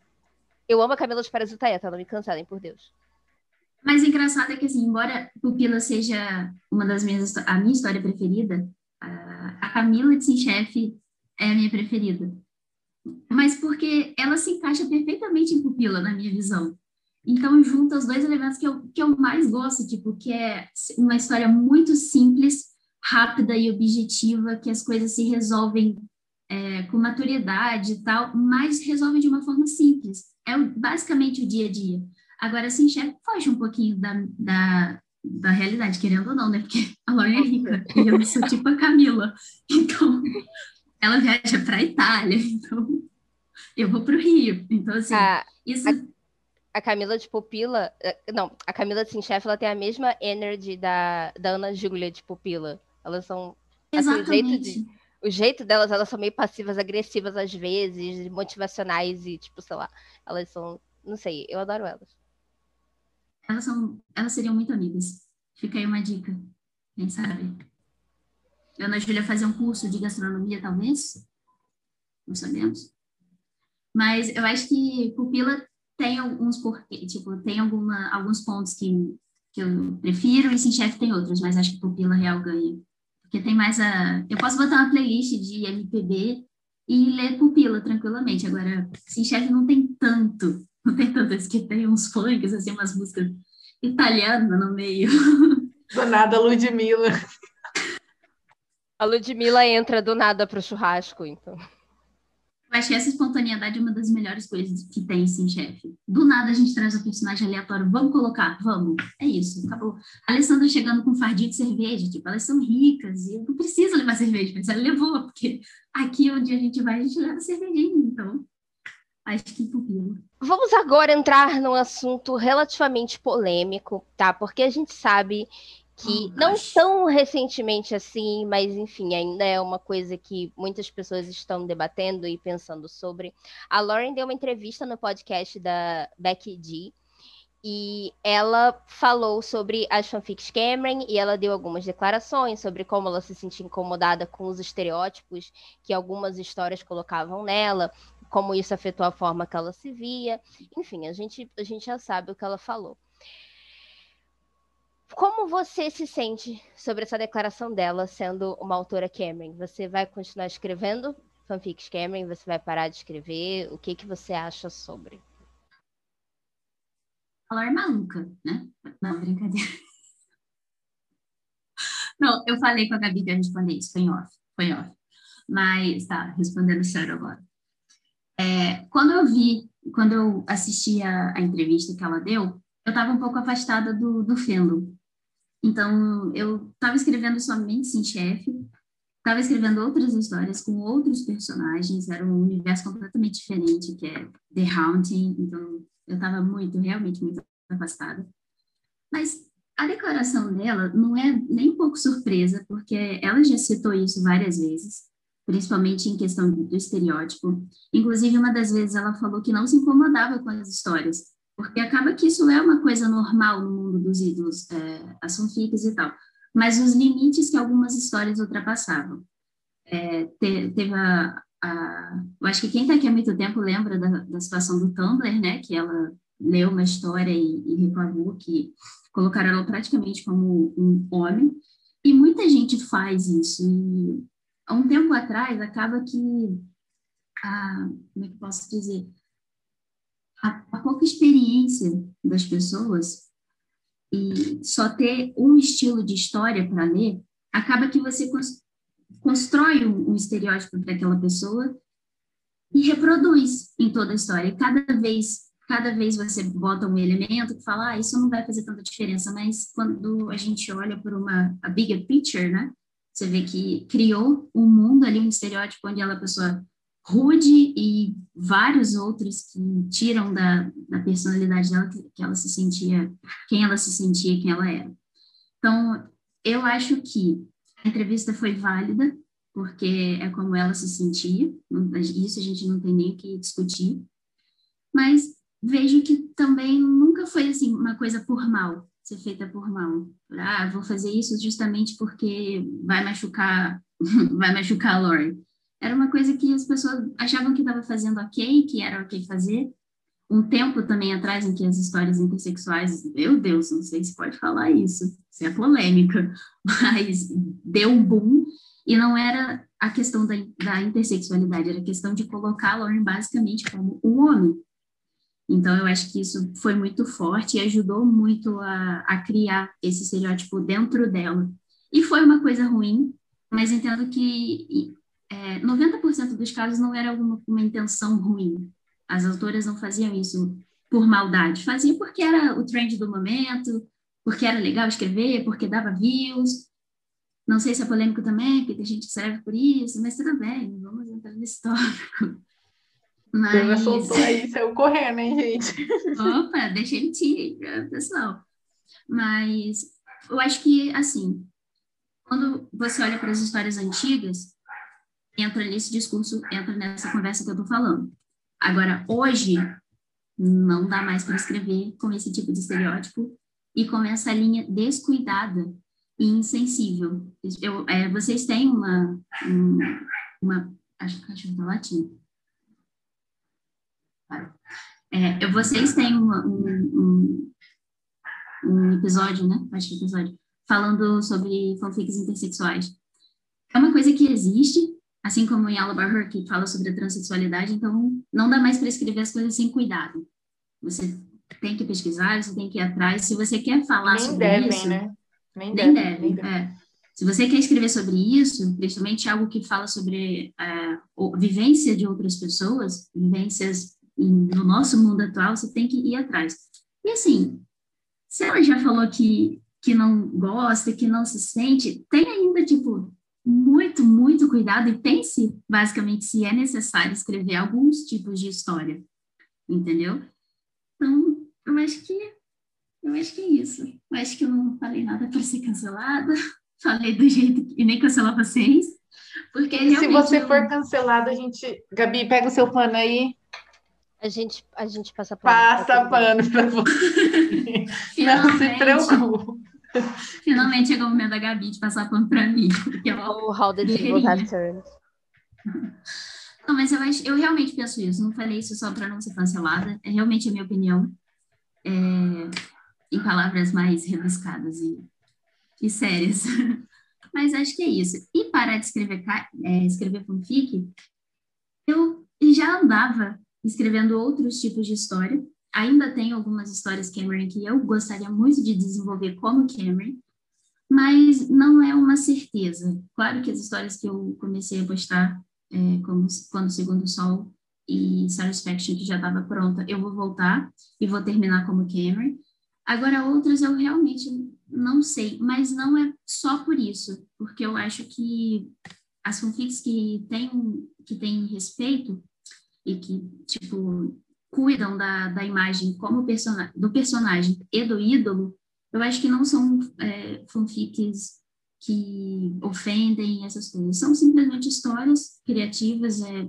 Eu amo a Camila de Parasitaia, tá? Não me cancelem, por Deus. Mas o engraçado é que, assim, embora Pupila seja uma das minhas, a minha história preferida, a Camila de Chef é a minha preferida. Mas porque ela se encaixa perfeitamente em pupila, na minha visão. Então, junta os dois elementos que eu, que eu mais gosto, tipo, que é uma história muito simples, rápida e objetiva, que as coisas se resolvem é, com maturidade e tal, mas resolvem de uma forma simples. É basicamente o dia a dia. Agora, assim, chefe, foge um pouquinho da, da, da realidade, querendo ou não, né? Porque a Lauren é rica e eu sou tipo a Camila. Então, ela viaja para a Itália, então eu vou para o Rio. Então, assim, a, isso. A, a, Camila de Pupila, eh, não, a Camila de Sinchef, ela tem a mesma energy da, da Ana Júlia de Pupila. Elas são. Assim, o, jeito de, o jeito delas, elas são meio passivas, agressivas às vezes, motivacionais e, tipo, sei lá, elas são. Não sei, eu adoro elas. Elas são. Elas seriam muito amigas. Fica aí uma dica. Quem sabe? Eu na Júlia fazer um curso de gastronomia, talvez. Não sabemos. Mas eu acho que Pupila tem alguns porquê, tipo, tem alguma, alguns pontos que, que eu prefiro e Sim tem outros, mas acho que Pupila real ganha. Porque tem mais a. Eu posso botar uma playlist de MPB e ler Pupila tranquilamente. Agora, Sim não tem tanto. Não tem tanto. Esse que tem uns funks, assim, umas músicas italianas no meio. Do nada, Ludmilla. A Ludmilla entra do nada pro churrasco, então. Eu acho que essa espontaneidade é uma das melhores coisas que tem, sim, chefe. Do nada a gente traz um personagem aleatório, vamos colocar, vamos. É isso, acabou. A Alessandra chegando com um fardinho de cerveja, tipo, elas são ricas e não precisa levar cerveja, mas ela levou, porque aqui onde a gente vai, a gente leva cervejinha, então acho que pupila. Vamos agora entrar num assunto relativamente polêmico, tá? Porque a gente sabe que não tão recentemente assim, mas enfim, ainda é uma coisa que muitas pessoas estão debatendo e pensando sobre. A Lauren deu uma entrevista no podcast da Becky G. E ela falou sobre as fanfics Cameron e ela deu algumas declarações sobre como ela se sentia incomodada com os estereótipos que algumas histórias colocavam nela, como isso afetou a forma que ela se via. Enfim, a gente, a gente já sabe o que ela falou. Como você se sente sobre essa declaração dela sendo uma autora Cameron? Você vai continuar escrevendo fanfics Cameron? Você vai parar de escrever? O que, que você acha sobre? É maluca, né? Não, brincadeira. Não, eu falei com a Gabi para responder isso, foi off, foi off. Mas tá, respondendo sério agora. É, quando eu vi, quando eu assisti a, a entrevista que ela deu, eu estava um pouco afastada do, do fandom. Então, eu estava escrevendo somente Sim Chefe, estava escrevendo outras histórias com outros personagens, era um universo completamente diferente, que é The Haunting, então eu estava muito, realmente muito afastada. Mas a declaração dela não é nem um pouco surpresa, porque ela já citou isso várias vezes, principalmente em questão do estereótipo. Inclusive, uma das vezes ela falou que não se incomodava com as histórias, porque acaba que isso é uma coisa normal no mundo dos ídolos, é, as fanfics e tal, mas os limites que algumas histórias ultrapassavam. É, te, teve a, a, eu acho que quem está aqui há muito tempo lembra da, da situação do Tumblr, né? Que ela leu uma história e, e reclamou que colocaram ela praticamente como um homem. E muita gente faz isso. E há um tempo atrás, acaba que. A, como é que posso dizer? A, a pouca experiência das pessoas e só ter um estilo de história para ler, acaba que você constrói um, um estereótipo para aquela pessoa e reproduz em toda a história. E cada vez, cada vez você bota um elemento que fala, ah, isso não vai fazer tanta diferença, mas quando a gente olha por uma a bigger picture, né? Você vê que criou um mundo ali, um estereótipo onde ela pessoa rude e vários outros que tiram da, da personalidade dela que, que ela se sentia, quem ela se sentia, quem ela era. Então, eu acho que a entrevista foi válida, porque é como ela se sentia, isso a gente não tem nem o que discutir, mas vejo que também nunca foi assim uma coisa por mal, ser feita por mal. Ah, vou fazer isso justamente porque vai machucar, vai machucar a Lori. Era uma coisa que as pessoas achavam que estava fazendo ok, que era ok fazer. Um tempo também atrás em que as histórias intersexuais, meu Deus, não sei se pode falar isso, isso é polêmica, mas deu um boom e não era a questão da, da intersexualidade, era a questão de colocar Lauren basicamente como um homem. Então, eu acho que isso foi muito forte e ajudou muito a, a criar esse estereótipo dentro dela. E foi uma coisa ruim, mas entendo que é, 90% dos casos não era alguma uma intenção ruim. As autoras não faziam isso por maldade, faziam porque era o trend do momento, porque era legal escrever, porque dava views. Não sei se é polêmico também, porque tem gente que escreve por isso, mas tudo bem, vamos entrar nesse tópico. Mas... Você soltou aí, saiu correndo, hein, gente? Opa, deixa ele tirar, pessoal. Mas eu acho que, assim, quando você olha para as histórias antigas, entra nesse discurso, entra nessa conversa que eu estou falando. Agora, hoje, não dá mais para escrever com esse tipo de estereótipo e com essa linha descuidada e insensível. Eu, é, vocês têm uma, uma, uma acho que cachorro tá latindo. É, vocês têm uma, um, um, um, episódio, né? Acho que episódio, falando sobre fanfics intersexuais. É uma coisa que existe, assim como em Alabama Her, que fala sobre a transexualidade, então não dá mais para escrever as coisas sem cuidado. Você tem que pesquisar, você tem que ir atrás. Se você quer falar nem sobre devem, isso... Né? Nem, nem devem, nem devem. É. Se você quer escrever sobre isso, principalmente algo que fala sobre é, a vivência de outras pessoas, vivências no nosso mundo atual, você tem que ir atrás. E assim, se ela já falou que, que não gosta, que não se sente, tem ainda, tipo, muito, muito cuidado e pense, basicamente, se é necessário escrever alguns tipos de história, entendeu? Então, eu acho que eu acho que é isso. Eu acho que eu não falei nada para ser cancelada. Falei do jeito que e nem cancelar vocês. Porque e se você eu... for cancelada, a gente. Gabi, pega o seu pano aí. A gente, a gente passa pano. Passa pano para você. não se preocupe. Finalmente chegou o momento da Gabi de passar pano para mim. O How the Tables Have Turned. Não, mas eu, acho, eu realmente penso isso. Não falei isso só para não ser cancelada. É realmente a minha opinião. É, em palavras mais rebuscadas e, e sérias. mas acho que é isso. E parar de escrever, é, escrever fanfic, eu já andava escrevendo outros tipos de história. Ainda tenho algumas histórias Cameron que eu gostaria muito de desenvolver como Cameron, mas não é uma certeza. Claro que as histórias que eu comecei a postar, é, como Quando o Segundo Sol e Satisfaction, que já estava pronta, eu vou voltar e vou terminar como Cameron. Agora, outras eu realmente não sei, mas não é só por isso, porque eu acho que as fanfics que têm, que têm respeito e que, tipo, cuidam da, da imagem como do personagem e do ídolo, eu acho que não são é, fanfics que ofendem essas coisas. São simplesmente histórias criativas, é,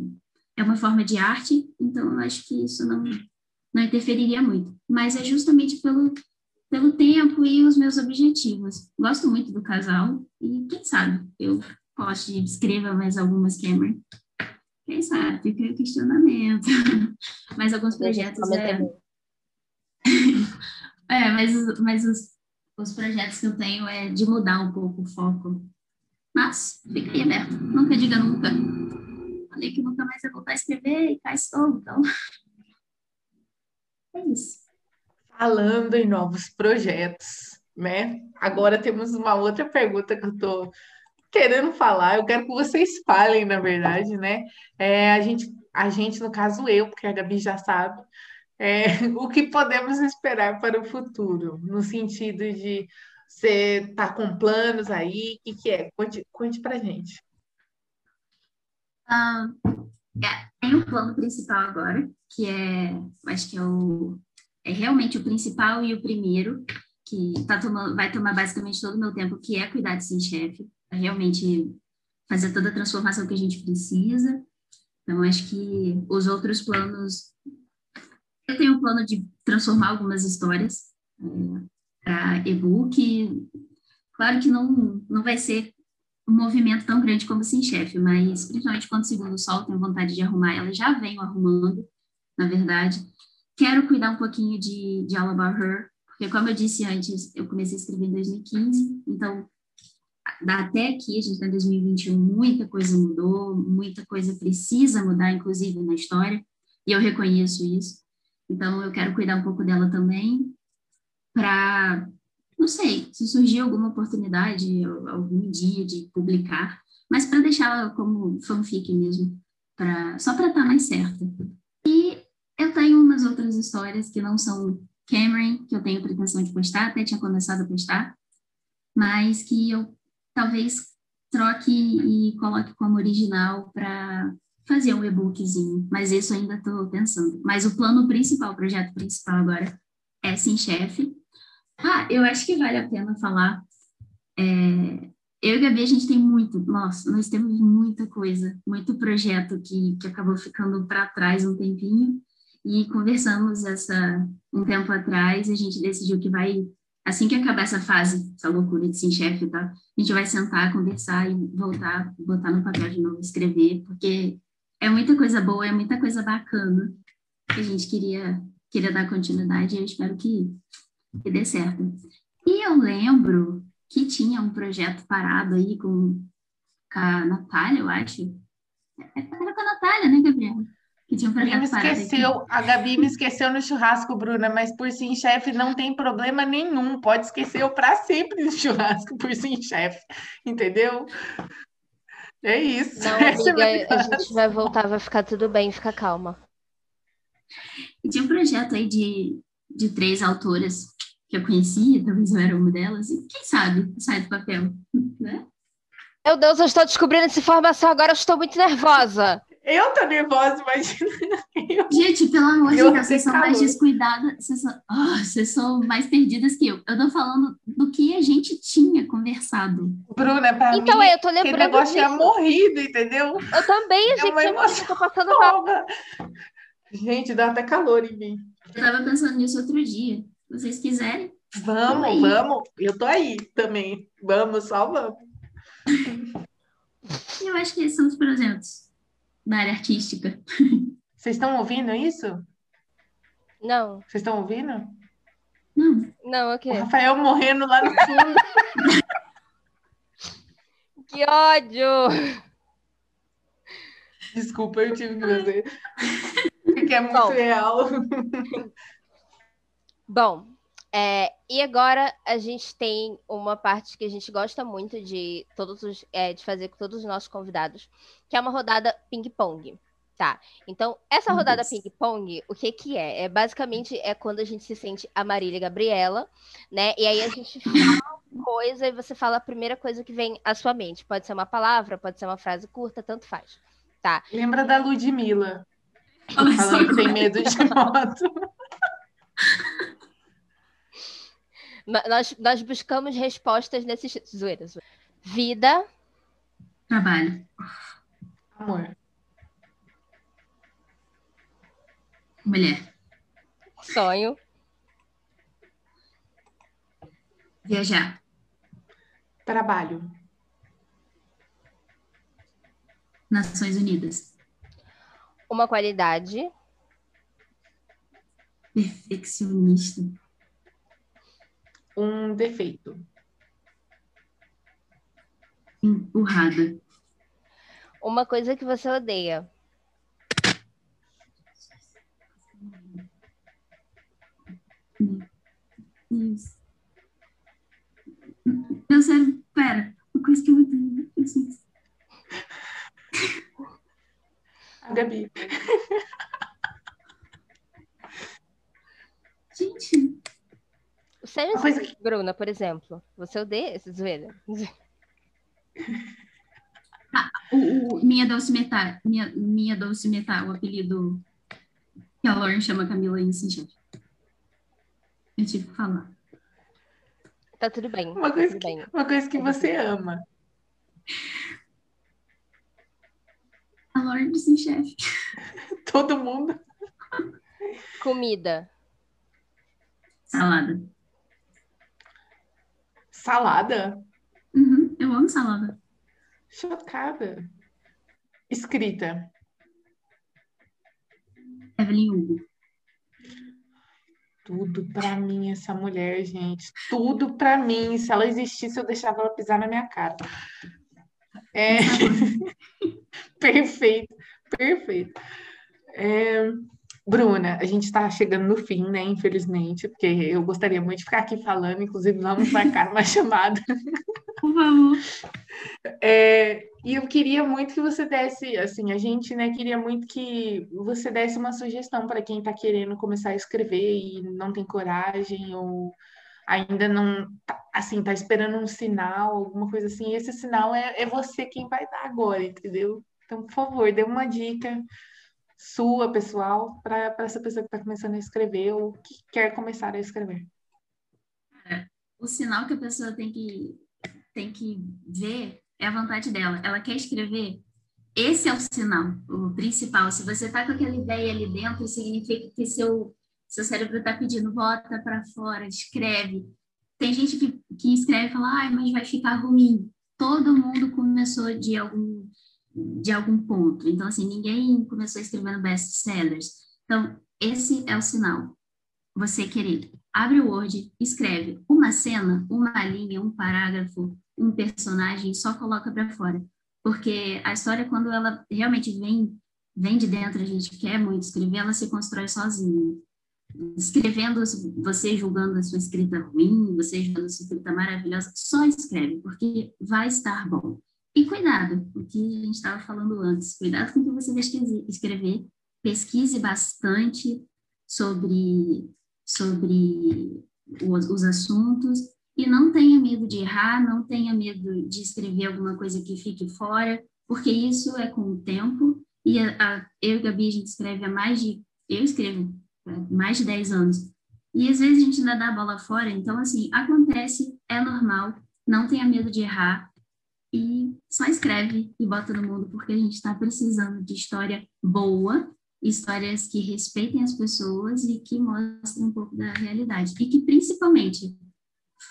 é uma forma de arte, então eu acho que isso não, não interferiria muito. Mas é justamente pelo, pelo tempo e os meus objetivos. Gosto muito do casal e quem sabe eu posso escrever mais algumas Cameron. Quem sabe, fica o questionamento. mas alguns projetos é... é, mas, mas os, os projetos que eu tenho é de mudar um pouco o foco. Mas fica aí aberto, nunca diga nunca. Falei que nunca mais ia voltar a escrever e cá estou, então. É isso. Falando em novos projetos, né? Agora temos uma outra pergunta que eu estou querendo falar. Eu quero que vocês falem, na verdade, né? É, a gente, a gente, no caso eu, porque a Gabi já sabe, é, o que podemos esperar para o futuro, no sentido de você tá com planos aí, o que, que é? Conte, conte pra gente. Ah, é, tem um plano principal agora, que é, acho que é o é realmente o principal e o primeiro, que tá tomando, vai tomar basicamente todo o meu tempo, que é cuidar de sem chefe, realmente fazer toda a transformação que a gente precisa. Então, acho que os outros planos. Eu tenho um plano de transformar algumas histórias é, para e-book. Claro que não, não vai ser um movimento tão grande como Sem Chefe, mas principalmente quando o segundo sol tenho vontade de arrumar, ela já venho arrumando, na verdade. Quero cuidar um pouquinho de, de All About Her, porque como eu disse antes, eu comecei a escrever em 2015, então até aqui, a gente está em 2021, muita coisa mudou, muita coisa precisa mudar, inclusive na história, e eu reconheço isso. Então, eu quero cuidar um pouco dela também, para, não sei, se surgir alguma oportunidade, algum dia de publicar, mas para deixá-la como fanfic mesmo, pra, só para estar tá mais certa. E eu tenho umas outras histórias que não são Cameron, que eu tenho pretensão de postar, até tinha começado a postar, mas que eu talvez troque e coloque como original para fazer um e-bookzinho, mas isso ainda estou pensando. Mas o plano principal, o projeto principal agora é Sim Chefe. Ah, eu acho que vale a pena falar. É, eu e Gabi, a gente tem muito, nossa, nós temos muita coisa, muito projeto que, que acabou ficando para trás um tempinho, e conversamos essa um tempo atrás, a gente decidiu que vai assim que acabar essa fase, essa loucura de sim chefe, tá? A gente vai sentar, conversar e voltar, botar no papel de novo, escrever, porque é muita coisa boa, é muita coisa bacana que a gente queria, queria dar continuidade e eu espero que, que dê certo. E eu lembro que tinha um projeto parado aí com, com a Natália, eu acho. É, era com a Natália, né, Gabriela? Que tinha um projeto me esqueceu, a Gabi me esqueceu no churrasco, Bruna, mas por sim chefe não tem problema nenhum. Pode esquecer eu para sempre no churrasco por sim chefe, entendeu? É isso. Não, é amiga, a gente vai voltar, vai ficar tudo bem, fica calma. E tinha um projeto aí de, de três autoras que eu conhecia, talvez eu era uma delas, e quem sabe sai do papel, né? Meu Deus, eu estou descobrindo essa informação agora, eu estou muito nervosa. Eu tô nervosa, imagina. Eu... Gente, pelo amor de Deus, vocês são mais descuidadas, vocês são, oh, vocês são mais perdidas que eu. Eu tô falando do que a gente tinha conversado. Bruna, pra então, mim, eu tô lembrando aquele negócio tinha morrido, entendeu? Eu também, a gente é emoção. tô passando mal. Gente, dá até calor em mim. Eu tava pensando nisso outro dia. Se vocês quiserem. Vamos, vamos. Eu tô aí também. Vamos, só vamos. Eu acho que esses são os projetos na área artística. Vocês estão ouvindo isso? Não. Vocês estão ouvindo? Não. Não, o quê? O Rafael morrendo lá no fundo. que ódio! Desculpa, eu tive que fazer. Porque é muito Bom. real. Bom, é, e agora a gente tem uma parte que a gente gosta muito de todos os, é, de fazer com todos os nossos convidados, que é uma rodada ping-pong. Tá. Então, essa rodada ping-pong, o que que é? É basicamente é quando a gente se sente a Marília Gabriela, né? E aí a gente fala uma coisa e você fala a primeira coisa que vem à sua mente. Pode ser uma palavra, pode ser uma frase curta, tanto faz. Tá. Lembra da Ludmilla? Falando que tem medo de moto. nós, nós buscamos respostas nesses zoeiras. Vida. Trabalho. Amor. Mulher. Sonho. Viajar. Trabalho. Nações Unidas. Uma qualidade. Perfeccionista. Um defeito. Empurrada. Uma coisa que você odeia. Isso. Meu cérebro, pera, uma coisa que eu odeio. Gabi. Gente. Sério, Uma coisa que- Bruna, por exemplo. Você odeia esse zoeira? O, o- minha doce metal, minha, minha doce metal, o apelido que a Lauren chama Camila em Sinchef. Eu tive que falar. Tá tudo bem. Uma tá coisa tudo bem. Uma coisa que você ama. A Lauren de Sinchef. Todo mundo. Comida. Salada. Salada. Uhum, eu amo salada. Chocada. Escrita. Evelyn Hugo. Tudo pra mim, essa mulher, gente. Tudo pra mim. Se ela existisse, eu deixava ela pisar na minha cara. É, perfeito, perfeito. É, Bruna, a gente está chegando no fim, né? Infelizmente, porque eu gostaria muito de ficar aqui falando, inclusive vamos marcar uma chamada. Favor. É, e eu queria muito que você desse, assim, a gente, né, queria muito que você desse uma sugestão para quem está querendo começar a escrever e não tem coragem ou ainda não, tá- assim, tá esperando um sinal, alguma coisa assim. Esse sinal é, é você quem vai dar agora, entendeu? Então, por favor, dê uma dica sua, pessoal, para essa pessoa que está começando a escrever ou que quer começar a escrever. O sinal que a pessoa tem que, tem que ver é a vontade dela. Ela quer escrever? Esse é o sinal, o principal. Se você tá com aquela ideia ali dentro, significa que seu, seu cérebro está pedindo, bota para fora, escreve. Tem gente que, que escreve e fala, ai, mas vai ficar ruim. Todo mundo começou de algum, de algum ponto. Então, assim, ninguém começou escrevendo best-sellers. Então, esse é o sinal. Você querer. Abre o Word, escreve uma cena, uma linha, um parágrafo, um personagem, só coloca para fora. Porque a história, quando ela realmente vem, vem de dentro, a gente quer muito escrever, ela se constrói sozinha escrevendo, você julgando a sua escrita ruim, você julgando a sua escrita maravilhosa, só escreve, porque vai estar bom. E cuidado, o que a gente estava falando antes, cuidado com o que você vai escrever- pesquise bastante sobre, sobre os, os assuntos e não tenha medo de errar, não tenha medo de escrever alguma coisa que fique fora, porque isso é com o tempo, e a, a, eu e a Gabi, a gente escreve há mais de, eu escrevo há mais de 10 anos, e às vezes a gente ainda dá a bola fora, então assim, acontece, é normal, não tenha medo de errar, e só escreve e bota no mundo, porque a gente está precisando de história boa, histórias que respeitem as pessoas e que mostrem um pouco da realidade. E que, principalmente,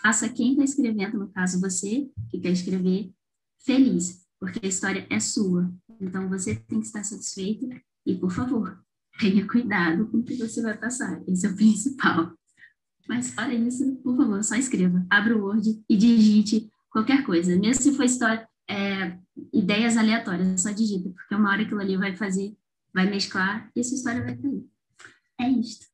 faça quem está escrevendo, no caso você, que quer escrever, feliz, porque a história é sua. Então, você tem que estar satisfeito e, por favor, tenha cuidado com o que você vai passar. Esse é o principal. Mas, fora isso, por favor, só escreva. Abra o Word e digite qualquer coisa. Mesmo se for história, é, ideias aleatórias, só digita, porque uma hora aquilo ali vai fazer, vai mesclar e essa história vai cair. É isto.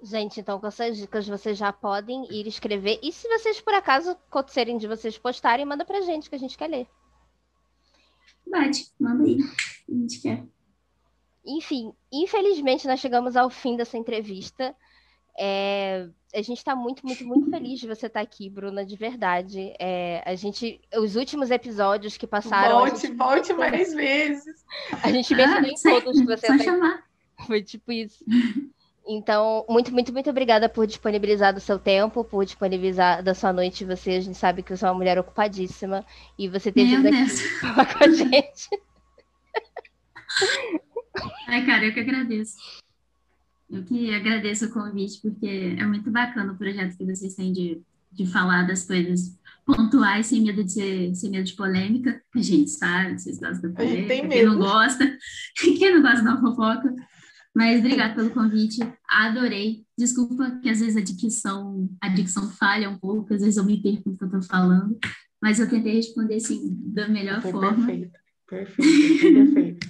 Gente, então com essas dicas vocês já podem ir escrever. E se vocês, por acaso, acontecerem de vocês postarem, manda pra gente que a gente quer ler. Bate, manda aí. A gente quer. Enfim, infelizmente nós chegamos ao fim dessa entrevista. É, a gente está muito, muito, muito feliz de você estar aqui, Bruna, de verdade. É, a gente, os últimos episódios que passaram, Volte, gente, volte mais vezes. a gente mencionou em todos que você Só tá chamar. Foi tipo isso. Então, muito, muito, muito obrigada por disponibilizar do seu tempo, por disponibilizar da sua noite. Você, a gente sabe que você é uma mulher ocupadíssima e você ter vindo aqui falar com a gente. Ai, cara, eu que agradeço. Eu que agradeço o convite, porque é muito bacana o projeto que vocês têm de, de falar das coisas pontuais sem medo de ser, sem medo de polêmica. A gente sabe, vocês gostam da polêmica. tem quem não gosta, quem não gosta da fofoca. Mas obrigada pelo convite, adorei. Desculpa que às vezes a dicção, a dicção falha um pouco, às vezes eu me perco no que eu tô falando, mas eu tentei responder assim da melhor Foi forma. perfeito. Perfeito, perfeito.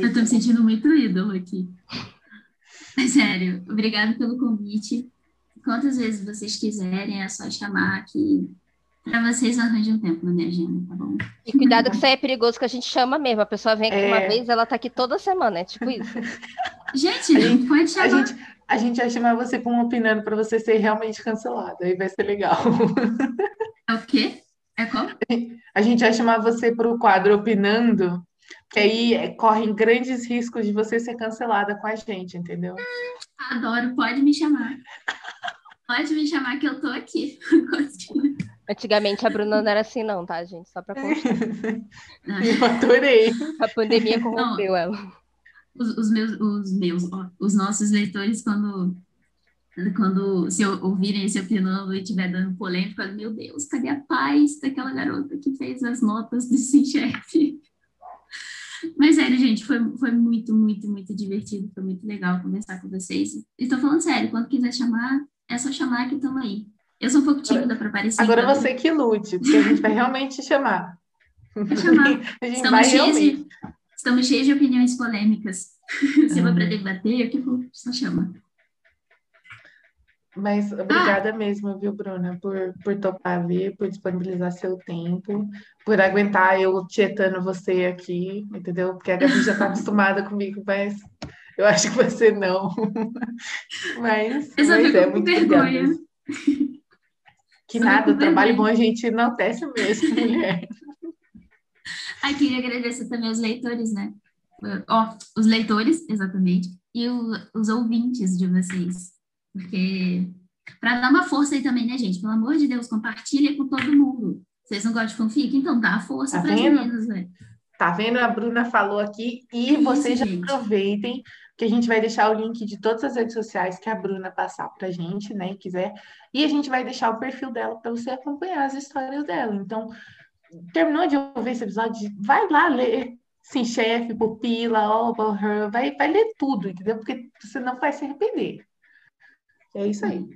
Eu tô me sentindo muito ídolo aqui. Mas, sério, obrigado pelo convite. Quantas vezes vocês quiserem, é só chamar que para vocês arranjem um tempo na minha agenda, tá bom? E cuidado que isso aí é perigoso, que a gente chama mesmo. A pessoa vem aqui uma É. vez, ela tá aqui toda semana, é tipo isso. Gente, A gente- pode A chamar. gente, a gente vai chamar você para um opinando para você ser realmente cancelado. Aí vai ser legal. É o quê? É qual? A gente vai chamar você para o quadro opinando, que aí é, correm grandes riscos de você ser cancelada com a gente, entendeu? Adoro, pode me chamar. Pode me chamar que eu tô aqui. Antigamente a Bruna não era assim, não, tá, gente? Só pra constar. Eu adorei. A pandemia corrompeu ela. Os, os meus, os meus, ó, os nossos leitores, quando, quando se ouvirem esse opinando e estiver dando polêmica, falam, meu Deus, cadê a paz daquela garota que fez as notas Sim Chefe? Mas sério, gente, foi, foi muito, muito, muito divertido, foi muito legal conversar com vocês. E tô falando sério, quando quiser chamar, é só chamar que estamos aí. Eu sou um pouco tímida para aparecer. Agora então- você que lute, porque a gente vai realmente chamar. Vai chamar. A gente Estamos vai cheios, realmente. de, estamos cheios de opiniões polêmicas. Se for para Uhum. debater, eu que vou, só chama. Mas obrigada mesmo, viu, Bruna, por, por topar vir, por disponibilizar seu tempo, por aguentar eu tietando você aqui, entendeu? Porque a Gabi já está acostumada comigo, mas eu acho que você não. Mas, Eu mas é muito obrigada vergonha. mesmo. Que Só nada, trabalho bom a gente enaltece mesmo, mulher. Ai, queria agradecer também aos leitores, né? Ó, os leitores, exatamente, e o- os ouvintes de vocês. Porque, para dar uma força aí também, né, gente? Pelo amor de Deus, compartilha com todo mundo. Vocês não gostam de fanfic? Então dá força Tá para as meninas, velho. Tá vendo? A Bruna falou aqui e vocês já aproveitem que a gente vai deixar o link de todas as redes sociais que a Bruna passar pra gente, né, quiser. E a gente vai deixar o perfil dela para você acompanhar as histórias dela. Então, terminou de ouvir esse episódio, vai lá ler Sim, chefe, pupila, all about her, vai, vai ler tudo, entendeu? Porque você não vai se arrepender. É isso aí.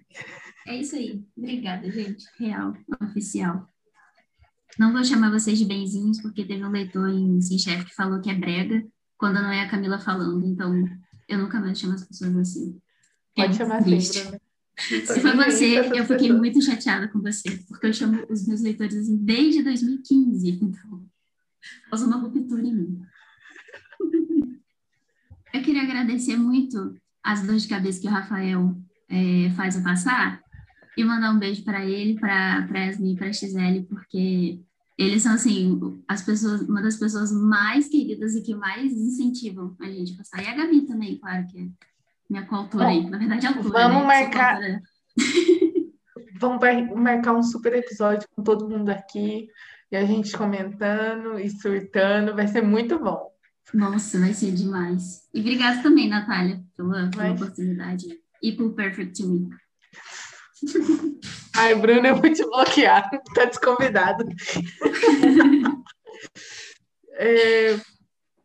É isso aí. Obrigada, gente. Real, oficial. Não vou chamar vocês de benzinhos, porque teve um leitor em Sim Chef que falou que é brega, quando não é a Camila falando. Então, eu nunca mais chamo as pessoas assim. Pode É chamar assim, triste. Bruna. Se foi você, eu fiquei muito chateada com você, porque eu chamo os meus leitores assim desde 2015. Então, uma ruptura em mim. Eu queria agradecer muito as dores de cabeça que o Rafael é, faz eu passar e mandar um beijo para ele, para Presne e para XL, porque eles são, assim, as pessoas, uma das pessoas mais queridas e que mais incentivam a gente a passar. E a Gabi também, claro, que é minha coautora aí. Na verdade, a autora, vamos né? Marcar-. Vamos mar- marcar um super episódio com todo mundo aqui e a gente comentando e surtando, vai ser muito bom. Nossa, vai ser demais. E obrigada também, Natália, pela, pela Mas- oportunidade. E por Perfect Me. Ai, Bruno, eu vou te bloquear, tá desconvidado. É,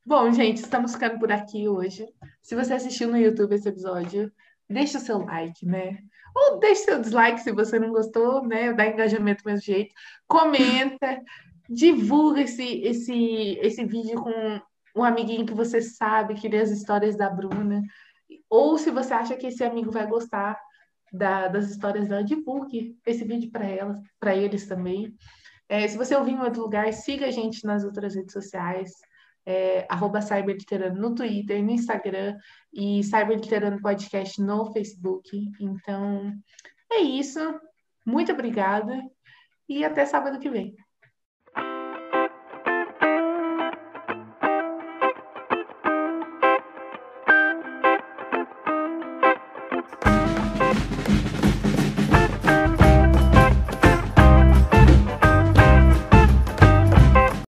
Bom, gente, estamos ficando por aqui hoje. Se você assistiu no YouTube esse episódio, deixa o seu like, né? Ou deixa seu dislike se você não gostou, né? Dá engajamento do mesmo jeito. Comenta, divulga esse, esse, esse vídeo com um amiguinho que você sabe que lê as histórias da Bruna. Ou se você acha que esse amigo vai gostar da- das histórias dela, divulgue esse vídeo para elas, para eles também. É, se você ouvir em outro lugar, siga a gente nas outras redes sociais, é, Cyberliterano no Twitter, no Instagram e Cyberliterano Podcast no Facebook. Então, é isso. Muito obrigada e até sábado que vem.